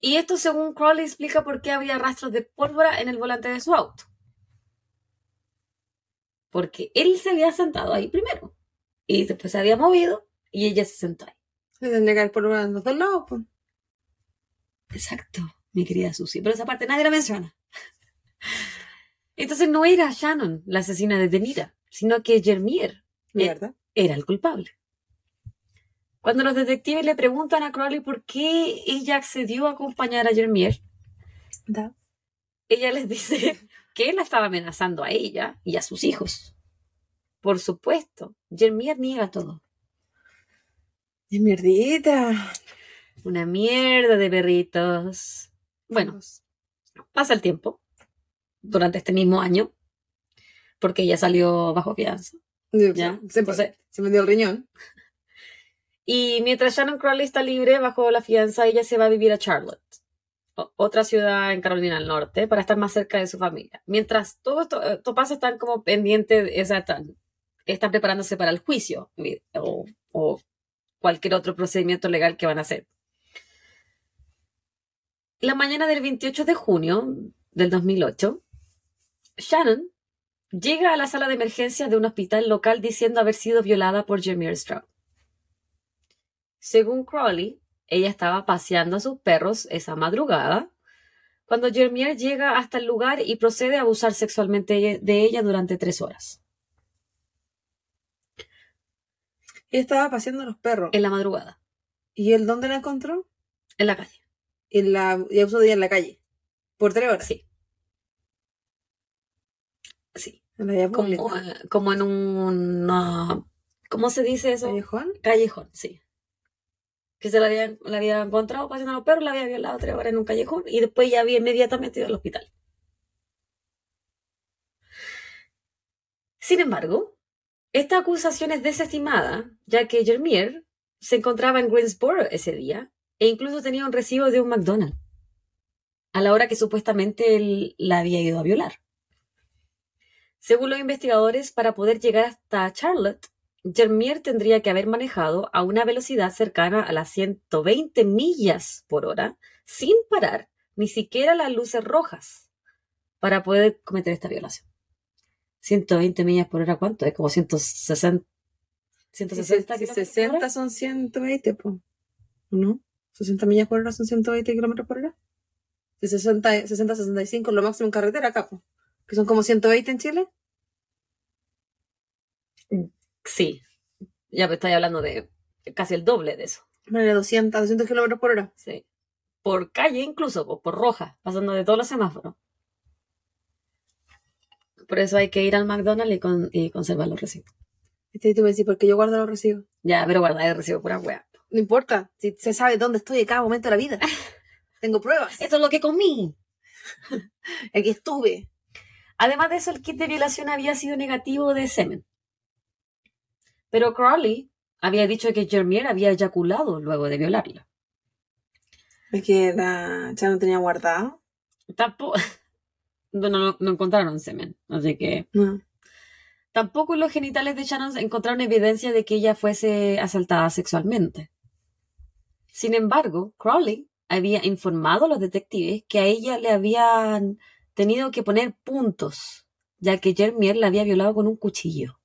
Y esto, según Crowley, explica por qué había rastros de pólvora en el volante de su auto. Porque él se había sentado ahí primero. Y después se había movido y ella se sentó ahí. Se tendría que haber por los dos lados, pues. Exacto, mi querida Susie. Pero esa parte nadie la menciona. Entonces no era Shannon la asesina de Denira, sino que Jermier Mierda. era el culpable. Cuando los detectives le preguntan a Crowley por qué ella accedió a acompañar a Jermier, Da. ella les dice que él la estaba amenazando a ella y a sus hijos. Por supuesto, Jermier niega todo. Es mierdita. Una mierda de perritos. Bueno, pasa el tiempo durante este mismo año, porque ella salió bajo fianza. Ya, Se, entonces- se me dio el riñón. Y mientras Shannon Crowley está libre bajo la fianza, ella se va a vivir a Charlotte, otra ciudad en Carolina del Norte, para estar más cerca de su familia. Mientras todo esto, esto pasa, están como pendientes, están, están preparándose para el juicio o, o cualquier otro procedimiento legal que van a hacer. La mañana del 28 de junio del 2008, Shannon llega a la sala de emergencias de un hospital local diciendo haber sido violada por Jermier Stroud. Según Crowley, ella estaba paseando a sus perros esa madrugada cuando Jermier llega hasta el lugar y procede a abusar sexualmente de ella durante tres horas, Y estaba paseando a los perros. en la madrugada, ¿Y él dónde la encontró? en la calle. En la, y abusó de ella en la calle. Por tres horas. Sí. Sí, En la vía como, eh, en un... ¿Cómo se dice eso? ¿Callejón? Callejón, sí. Que se la había, la había encontrado paseando a los perros, la había violado tres horas en un callejón y después ya había inmediatamente ido al hospital. Sin embargo, esta acusación es desestimada, ya que Jermier se encontraba en Greensboro ese día e incluso tenía un recibo de un McDonald's a la hora que supuestamente él la había ido a violar. Según los investigadores, para poder llegar hasta Charlotte, Jermier tendría que haber manejado a una velocidad cercana a las 120 millas por hora, sin parar ni siquiera las luces rojas, para poder cometer esta violación. 120 millas por hora, ¿cuánto? Es como 160. 160 Si por 60 hora. son 120, pues. ¿No? 60 millas por hora son 120 kilómetros por hora. Si 60, 60, 65 es lo máximo en carretera acá. Que son como 120 en Chile. Sí. Ya me estoy hablando de casi el doble de eso. Vale, 200, 200 kilómetros por hora. Sí. Por calle incluso, po, por roja, pasando de todos los semáforos. Por eso hay que ir al McDonald's y, con- y conservar los recibos. Este tú me decís, porque yo guardo los recibos. Ya, pero guardar el recibo pura wea. No importa, si se sabe dónde estoy en cada momento de la vida. Tengo pruebas. Esto es lo que comí. Aquí estuve. Además de eso, el kit de violación había sido negativo de semen. Pero Crowley había dicho que Jermier había eyaculado luego de violarla. Es que la ya no tenía guardado. Tampoco. No, no, no encontraron semen, así que. No. Tampoco en los genitales de Shannon encontraron evidencia de que ella fuese asaltada sexualmente. Sin embargo, Crowley había informado a los detectives que a ella le habían tenido que poner puntos, ya que Jermier la había violado con un cuchillo.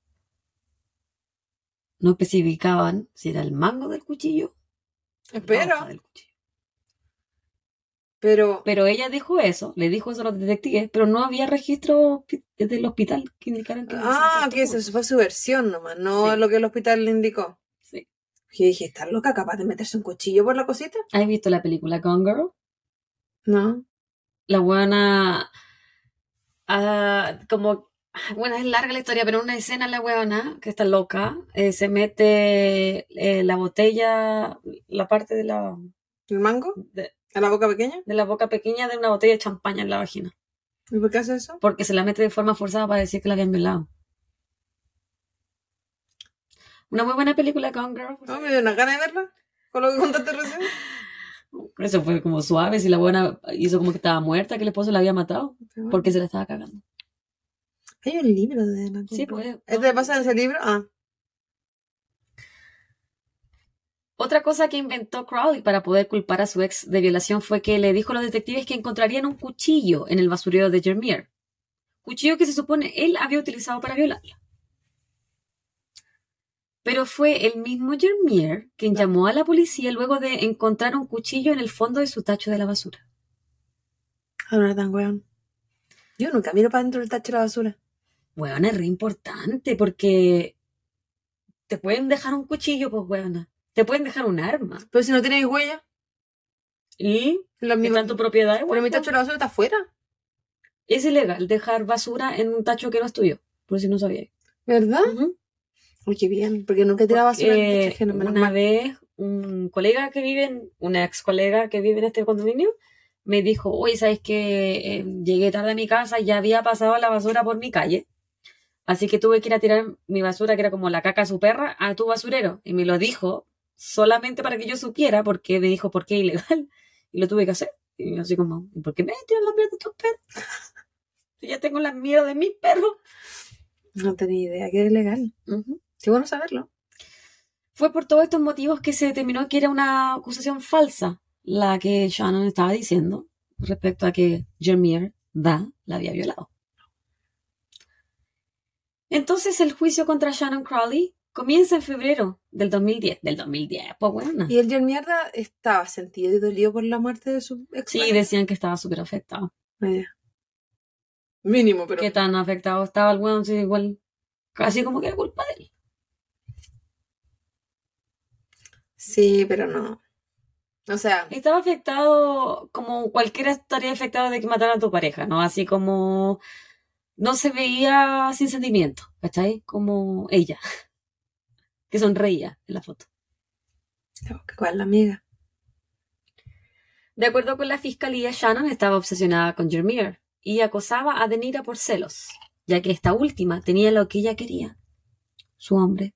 No especificaban si era el mango del cuchillo del cuchillo. pero, Pero ella dijo eso, le dijo eso a los detectives, pero no había registro del hospital que indicaran que... ah, que esa fue su versión nomás, no Sí. lo que el hospital le indicó. Sí. Y dije, ¿estás loca capaz de meterse un cuchillo por la cosita? ¿Has visto la película Gone Girl? No. La buena... ah, como... Bueno, es larga la historia, pero en una escena la huevona, que está loca, eh, se mete eh, la botella, la parte de la, ¿El mango? de, ¿A la boca pequeña? de la boca pequeña de una botella de champaña en la vagina. ¿Y por qué hace eso? Porque se la mete de forma forzada para decir que la habían violado. Una muy buena película, Gone Girl. No, me dio una gana de verla. Con lo que contaste recién. Eso fue como suave, si la buena hizo como que estaba muerta, que el esposo la había matado, porque se la estaba cagando. Hay un libro de la Sí, pues. ¿Este pasa en ese libro? Ah. Otra cosa que inventó Crowley para poder culpar a su ex de violación fue que le dijo a los detectives que encontrarían un cuchillo en el basurero de Jermier. Cuchillo que se supone él había utilizado para violarla. Pero fue el mismo Jermier quien llamó a la policía luego de encontrar un cuchillo en el fondo de su tacho de la basura. Ah, no era tan weón. Yo nunca miro para dentro del tacho de la basura. Weona, es re importante porque te pueden dejar un cuchillo, pues weona. Te pueden dejar un arma. Pero si no tienes huella, Y la está en tu propiedad. pero mi tacho de la basura está afuera. Es ilegal dejar basura en un tacho que no es tuyo. Por si no sabía. ¿Verdad? Ujú. Uy, qué bien. Porque nunca he tirado basura en el una mal. vez un colega que vive, en, una ex colega que vive en este condominio, me dijo, oye, ¿sabes que eh, llegué tarde a mi casa y ya había pasado la basura por mi calle? Así que tuve que ir a tirar mi basura, que era como la caca de su perra, a tu basurero. Y me lo dijo solamente para que yo supiera, porque me dijo, ¿por qué ilegal? Y lo tuve que hacer. Y yo así como, ¿y por qué me tiran la mierda de tus perros? Si ya tengo la mierda de mis perros. No tenía idea que era ilegal. Ujú. Qué bueno saberlo. Fue por todos estos motivos que se determinó que era una acusación falsa la que Shannon estaba diciendo respecto a que Jermier Da la había violado. Entonces el juicio contra Shannon Crowley comienza en febrero del 2010. Del 2010, pues bueno. Y el John Mierda estaba sentido y dolido por la muerte de su ex. Sí, decían que estaba súper afectado. Media. Mínimo, pero. ¿Qué tan afectado estaba el weón? Sí, igual, casi como que era culpa de él. Sí, pero no. O sea, Estaba afectado como cualquiera estaría afectado de que mataran a tu pareja, ¿no? Así como no se veía sin sentimiento, ¿cachai? Como ella, que sonreía en la foto. ¿cuál la amiga? De acuerdo con la fiscalía, Shannon estaba obsesionada con Jermier y acosaba a Denira por celos, ya que esta última tenía lo que ella quería, su hombre,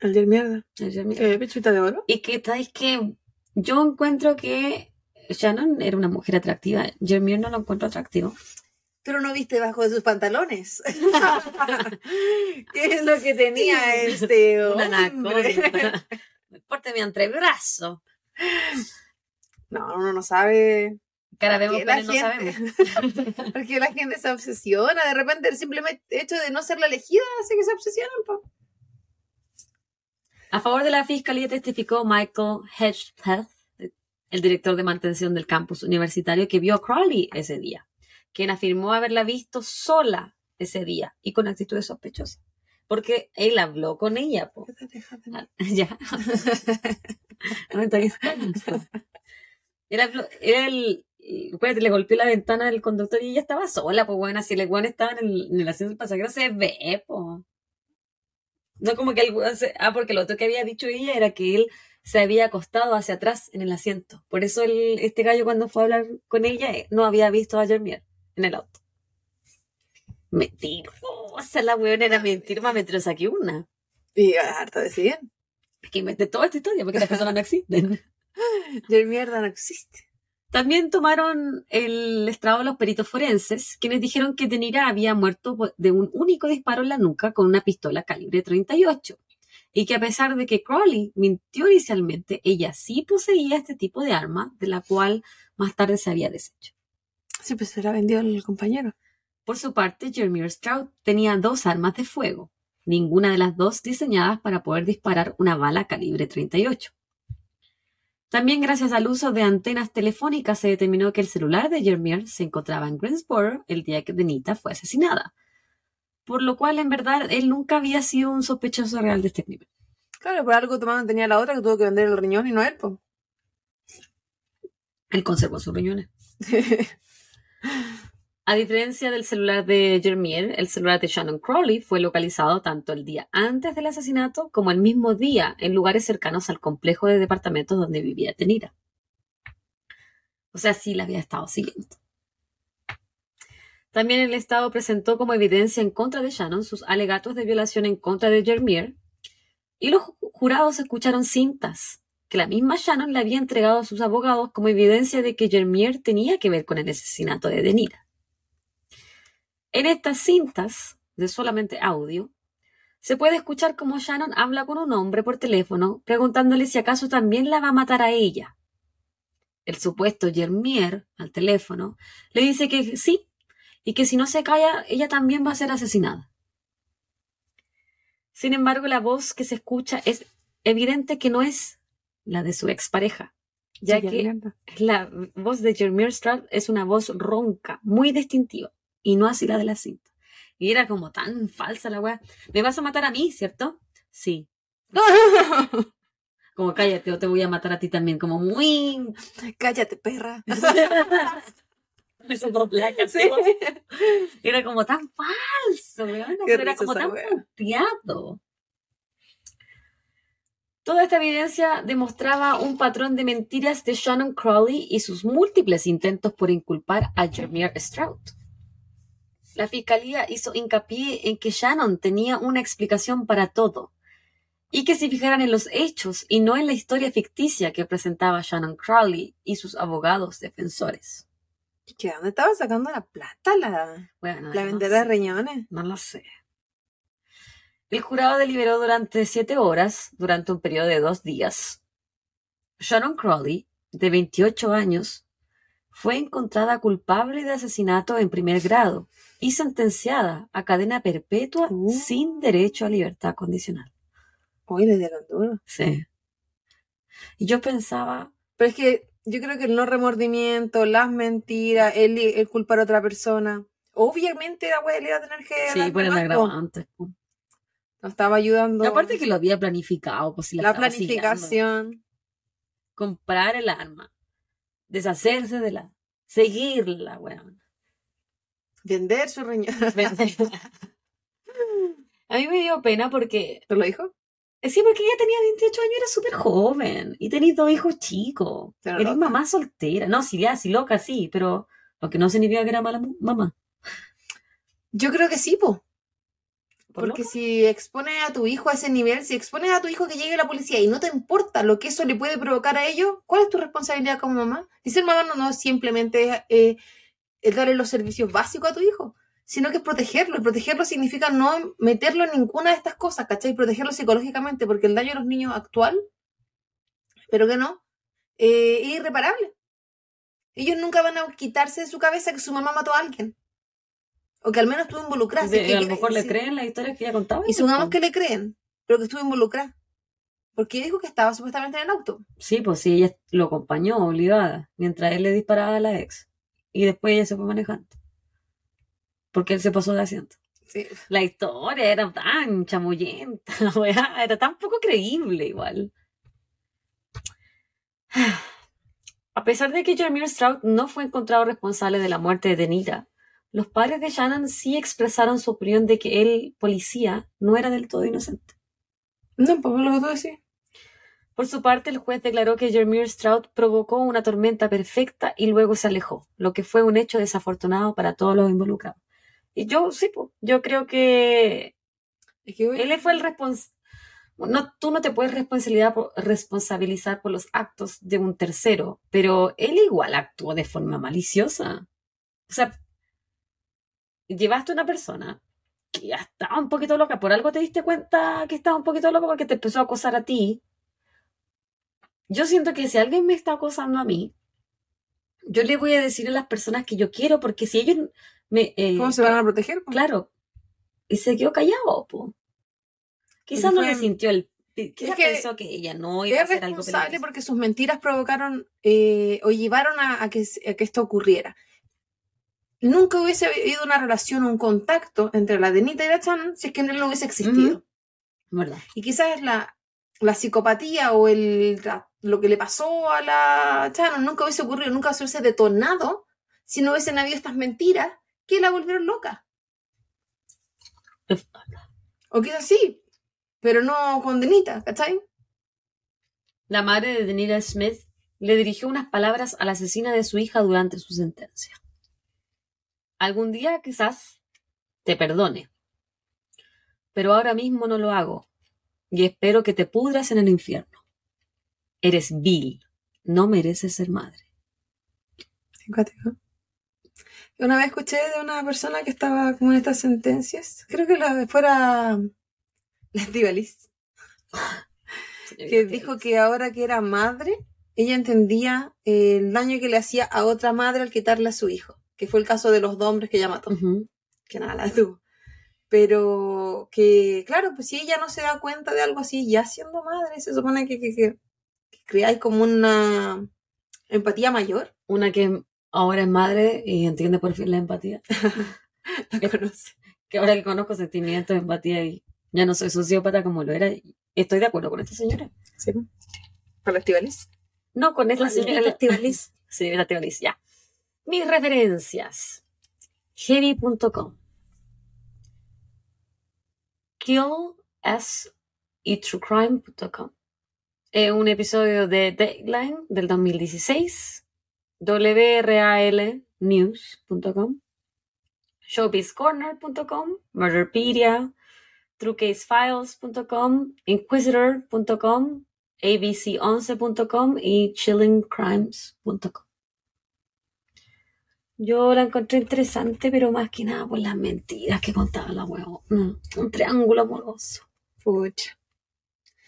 El John Mierda. el Jermier. ¿Qué? ¿Pechuita de oro? Y que, ¿sabes que Yo encuentro que Shannon era una mujer atractiva, Jermier no lo encuentro atractivo. Pero no viste debajo de sus pantalones. ¿Qué es lo que tenía este hombre? porte mi antebrazo. No, uno no sabe. Cara ¿Por vemos, pero no sabemos. Porque la gente se obsesiona. De repente el simple hecho de no ser la elegida hace que se obsesionen. po. A favor de la fiscalía testificó Michael Hedgepeth, el director de mantención del campus universitario, que vio a Crowley ese día, quien afirmó haberla visto sola ese día y con actitudes sospechosas. Porque él habló con ella, po. Ah, Ya. Él, habló- él, pues, le golpeó la ventana del conductor y ella estaba sola, pues bueno, si el weón estaba en el, en el asiento del pasajero se ve, pues. No como que el weón se- Ah, porque lo otro que había dicho ella era que él se había acostado hacia atrás en el asiento. Por eso el, este gallo cuando fue a hablar con ella eh, no había visto a Jermier en el auto. Mentirosa, la weón era mentir más mentirosa que una. Y harto de 100. que inventé toda esta historia porque las personas no existen. Jeremy mierda no existe. También tomaron el estrado los peritos forenses, quienes dijeron que Denira había muerto de un único disparo en la nuca con una pistola calibre 38 y que a pesar de que Crowley mintió inicialmente, ella sí poseía este tipo de arma, de la cual más tarde se había deshecho. Sí, pues se la vendió el compañero. Por su parte, Jeremy Stroud tenía dos armas de fuego, ninguna de las dos diseñadas para poder disparar una bala calibre 38. También gracias al uso de antenas telefónicas se determinó que el celular de Jermier se encontraba en Greensboro el día que Denita fue asesinada. Por lo cual, en verdad, él nunca había sido un sospechoso real de este crimen. Claro, por algo tomado tenía la otra que tuvo que vender el riñón y no él, pues. Él conservó sus riñones. A diferencia del celular de Jermier, el celular de Shannon Crowley fue localizado tanto el día antes del asesinato como el mismo día en lugares cercanos al complejo de departamentos donde vivía Tenira. O sea, sí la había estado siguiendo. También el Estado presentó como evidencia en contra de Shannon sus alegatos de violación en contra de Jermier y los jurados escucharon cintas que la misma Shannon le había entregado a sus abogados como evidencia de que Jermier tenía que ver con el asesinato de Denira. En estas cintas de solamente audio, se puede escuchar cómo Shannon habla con un hombre por teléfono preguntándole si acaso también la va a matar a ella. El supuesto Germier, al teléfono, le dice que sí, y que si no se calla, ella también va a ser asesinada. Sin embargo, la voz que se escucha es evidente que no es la de su expareja, ya que la voz de Jermier Stroud es una voz ronca, muy distintiva y no así la de la cinta. Y era como tan falsa la weá. Me vas a matar a mí, ¿cierto? Sí. como cállate o te voy a matar a ti también, como muy... Cállate, perra. Era como tan falso, era como tan confiado. Toda esta evidencia demostraba un patrón de mentiras de Shannon Crowley y sus múltiples intentos por inculpar a Jermier Stroud. La fiscalía hizo hincapié en que Shannon tenía una explicación para todo y que se fijaran en los hechos y no en la historia ficticia que presentaba Shannon Crowley y sus abogados defensores. ¿Qué? ¿Dónde estaba sacando la plata la, la vendedora de riñones? No lo sé. El jurado deliberó durante siete horas, durante un periodo de dos días. Shannon Crowley, de 28 años, fue encontrada culpable de asesinato en primer grado y sentenciada a cadena perpetua uh. sin derecho a libertad condicional. Hoy le dieron duro. Sí. Y yo pensaba. Pero es que yo creo que el no remordimiento, las mentiras, el, culpar a otra persona. Obviamente la wea le iba a tener que. Sí, por el agravante. No estaba ayudando. aparte que lo había planificado, pues si la, la planificación. Comprar el arma. Deshacerse de la. Seguirla, weón. Vender su riñón. A mí me dio pena porque. ¿Te lo dijo? Sí, porque ella tenía 28 años, era súper joven. Y tenía dos hijos chicos. Eres mamá soltera. No, sí, ya, sí, loca, sí, pero lo que no significa que era mala mamá. Yo creo que sí, po. Porque si expones a tu hijo a ese nivel, si expones a tu hijo que llegue la policía y no te importa lo que eso le puede provocar a ellos, ¿cuál es tu responsabilidad como mamá? Dice el mamá no, no simplemente eh, es darle los servicios básicos a tu hijo, sino que es protegerlo. Y protegerlo significa no meterlo en ninguna de estas cosas, ¿cachai? Protegerlo psicológicamente, porque el daño a los niños actual, pero que no, eh, es irreparable. Ellos nunca van a quitarse de su cabeza que su mamá mató a alguien. O que al menos estuvo involucrada. que, a lo mejor le creen las historias que ella contaba. Y supongamos que le creen, pero que estuvo involucrada. Porque ella dijo que estaba supuestamente en el auto. Sí, pues sí, ella lo acompañó obligada, mientras él le disparaba a la ex y después ella se fue manejando. Porque él se pasó de asiento. Sí. La historia era tan chamullenta, era tan poco creíble igual. A pesar de que Jeremy Stroud no fue encontrado responsable de la muerte de Denira, los padres de Shannon sí expresaron su opinión de que el policía no era del todo inocente. No, pues lo que tú decís. Por su parte, el juez declaró que Jeremy Stroud provocó una tormenta perfecta y luego se alejó, lo que fue un hecho desafortunado para todos los involucrados. Y yo, sí, yo creo que, él fue el responsable. no, tú no te puedes responsabilidad por- responsabilizar por los actos de un tercero, pero él igual actuó de forma maliciosa. O sea, llevaste a una persona que ya estaba un poquito loca, por algo te diste cuenta que estaba un poquito loca porque te empezó a acosar a ti. Yo siento que si alguien me está acosando a mí, yo le voy a decir a las personas que yo quiero, porque si ellos me... eh, ¿Cómo se van a proteger? po? Claro. Y se quedó callado, po. Quizás no le sintió el... Quizás que pensó que ella no iba a Es hacer algo responsable peligroso. porque sus mentiras provocaron eh, o llevaron a, a que, a que esto ocurriera. Nunca hubiese habido una relación, un contacto entre la Denita y la Chan si es que no hubiese existido. ¿Verdad? Y quizás la, la psicopatía o el, la- lo que le pasó a la Chan nunca hubiese ocurrido, nunca se hubiese detonado si no hubiesen habido estas mentiras que la volvieron loca. O quizás sí, pero no con Denita, ¿cachai? La madre de Denira Smith le dirigió unas palabras a la asesina de su hija durante su sentencia. Algún día quizás te perdone, pero ahora mismo no lo hago y espero que te pudras en el infierno. Eres vil, no mereces ser madre. Simpático. Una vez escuché de una persona que estaba como en estas sentencias, creo que la fuera la Estivaliz, que dijo que ahora que era madre, ella entendía el daño que le hacía a otra madre al quitarle a su hijo, que fue el caso de los dos hombres que ella mató, Ujú. que nada la tuvo. Pero que, claro, pues si ella no se da cuenta de algo así, ya siendo madre, se supone que, que, que, que creáis como una empatía mayor. Una que ahora es madre y entiende por fin la empatía. La conoce. Que ahora que conozco sentimientos, empatía y ya no soy sociópata como lo era, estoy de acuerdo con esta señora. Sí. Con la Estivaliz. No, con esta La señora señorita Estivaliz. Señora Estivaliz, ya. Mis referencias. Heavy.com. Kill S y un episodio de Deadline del 2016. WRALnews.com. Showbizcorner.com. Murderpedia. TrueCaseFiles.com. Inquisitor.com. abc11.com y chillingcrimes.com. Yo la encontré interesante, pero más que nada por las mentiras que contaba la huevo. un triángulo amoroso. Pucha.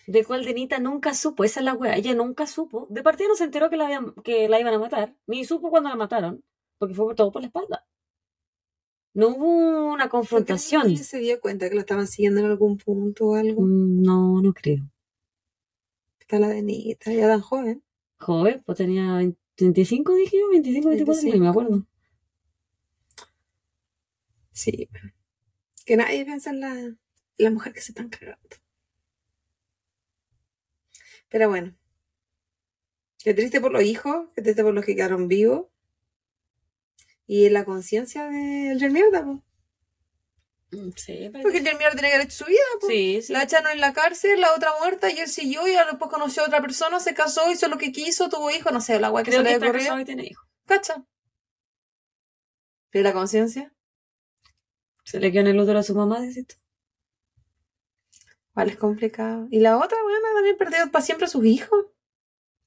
De cual Denita nunca supo, esa es la wea, ella nunca supo. De partida no se enteró que la, habían- que la iban a matar, ni supo cuando la mataron, porque fue todo por la espalda. No hubo una confrontación. ¿Ella se dio cuenta que la estaban siguiendo en algún punto o algo? Mm, No, no creo. Está la Denita, ya tan joven. Joven, pues tenía 25, dije yo, 25, 24, ni me acuerdo. Sí. Que nadie piensa en la, la mujer que se están cagando. Pero bueno. Qué triste por los hijos, qué triste por los que quedaron vivos. Y la conciencia del Jermierda, po. Mm, Sí, pero... Porque el Jermierda tiene que haber hecho su vida, po. Sí, sí. La echaron en la cárcel, la otra muerta, y él siguió, y después conoció a otra persona, se casó, hizo lo que quiso, tuvo hijos, no sé, la guay que Creo se que le está casado y tiene hijos. ¿Cacha? ¿Pero la conciencia? Se le quedó en el útero a su mamá, decís tú. Vale, es complicado. Y la otra, bueno, también perdió para siempre a sus hijos.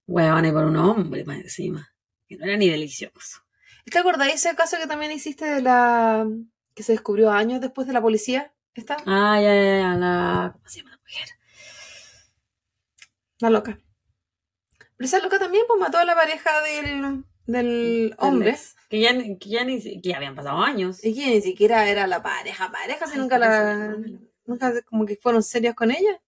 Huevón, y por un hombre más encima. Que no era ni delicioso. ¿Te acordáis ese caso que también hiciste de la. que se descubrió años después de la policía? ¿Esta? Ah, ya, ya, ya, la... ¿Cómo se llama la mujer? La loca. Pero esa loca también, pues mató a la pareja del, del hombre. Ex. Que ya, que ya ni que ya habían pasado años. Y que ni siquiera era la pareja, pareja, si nunca la. Nunca como que fueron serios con ella.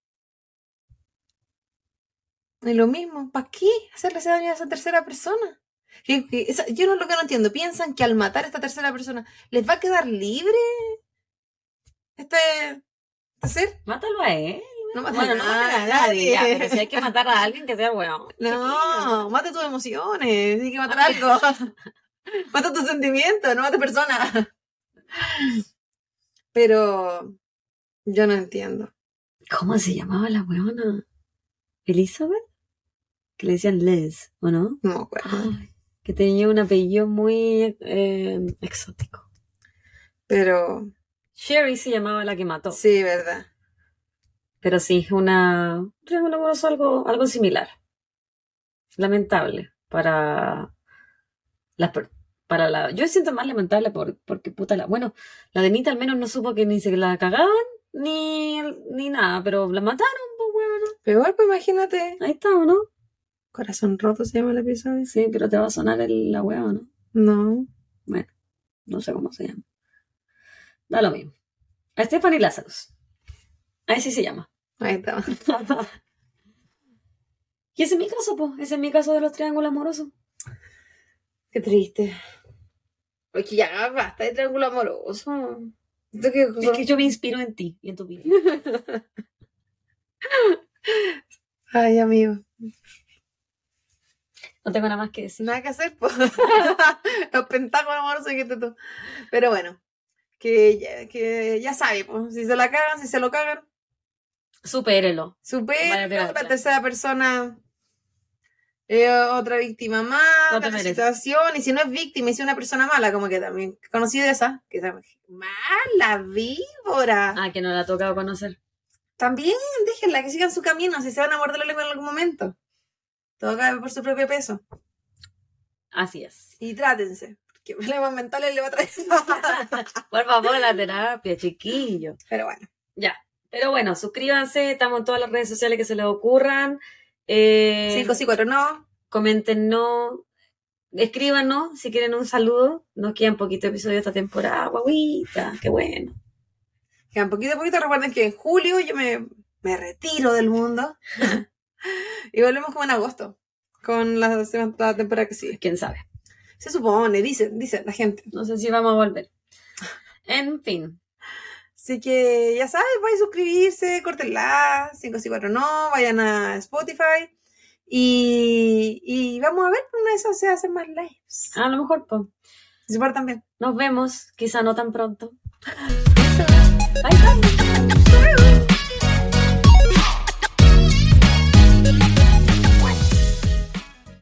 Y lo mismo, ¿para qué hacerle ese daño a esa tercera persona? Que- que esa- yo no lo que no entiendo, piensan que al matar a esta tercera persona, ¿les va a quedar libre este, este ser? Mátalo a él. No mata bueno, a no matar a nadie. ya, pero si hay que matar a alguien que sea weón. No, mate tus emociones, tienes que matar algo. mata tus sentimientos, no mate personas. Pero yo no entiendo. ¿Cómo se llamaba la weona? ¿Elizabeth? Que le decían Les, ¿o no? No me acuerdo. Ay, que tenía un apellido muy eh, exótico. Pero Sherry se llamaba la que mató. sí, verdad. Pero sí, es una un triángulo amoroso algo, algo similar. Lamentable para las para la. Yo siento más lamentable por, porque puta la. Bueno, la de Nita al menos no supo que ni se la cagaban ni, ni nada, pero la mataron, pues bueno. Pero igual, pues imagínate. Ahí está, ¿o no? Corazón roto se llama el episodio. Sí, pero te va a sonar el, la hueá, ¿o ¿no? No. Bueno, no sé cómo se llama. Da lo mismo. A Stephanie Lazarus. Ahí sí se llama. Ahí está. Y ese es mi caso, pues. Ese es mi caso de los triángulos amorosos. Qué triste. Porque ya basta de triángulo amoroso. Que- Es que yo me inspiro en ti y en tu vida. Ay, amigo. No tengo nada más que decir. Nada que hacer, pues. Los pentágonos amorosos dijiste tú. Pero bueno, que ya, que ya sabe, pues. Si se la cagan, si se lo cagan, Supérelo. Terapia. la tercera persona. eh, otra víctima más No te situación. Y si no es víctima y si es una persona mala, como que también conocí de esa. Que mala víbora. Ah, que no la ha tocado conocer. También déjenla que sigan su camino. Si se van a morder la lengua en algún momento. Todo cabe por su propio peso. Así es. Y trátense. Porque problemas mentales le va a traer. Por favor, la terapia, chiquillo. Pero bueno. Ya. Pero bueno, suscríbanse. Estamos en todas las redes sociales que se les ocurran. Eh, 5 sí, 4 no. Escríbanos si quieren un saludo. Nos quedan poquitos episodios esta temporada. Guaguita, qué bueno. Quedan poquito a poquito. Recuerden que en julio yo me, me retiro del mundo. y volvemos como en agosto. Con la, la temporada que sigue. Quién sabe. Se supone, dicen, dicen la gente. No sé si vamos a volver. En fin. Así que ya sabes, vayan a suscribirse, córtenla, 5 sí, 4 no, vayan a Spotify. Y, y vamos a ver, una de esas se hacen más lives. A lo mejor, pues. Se portan bien. Nos vemos. Quizá no tan pronto. Bye, bye.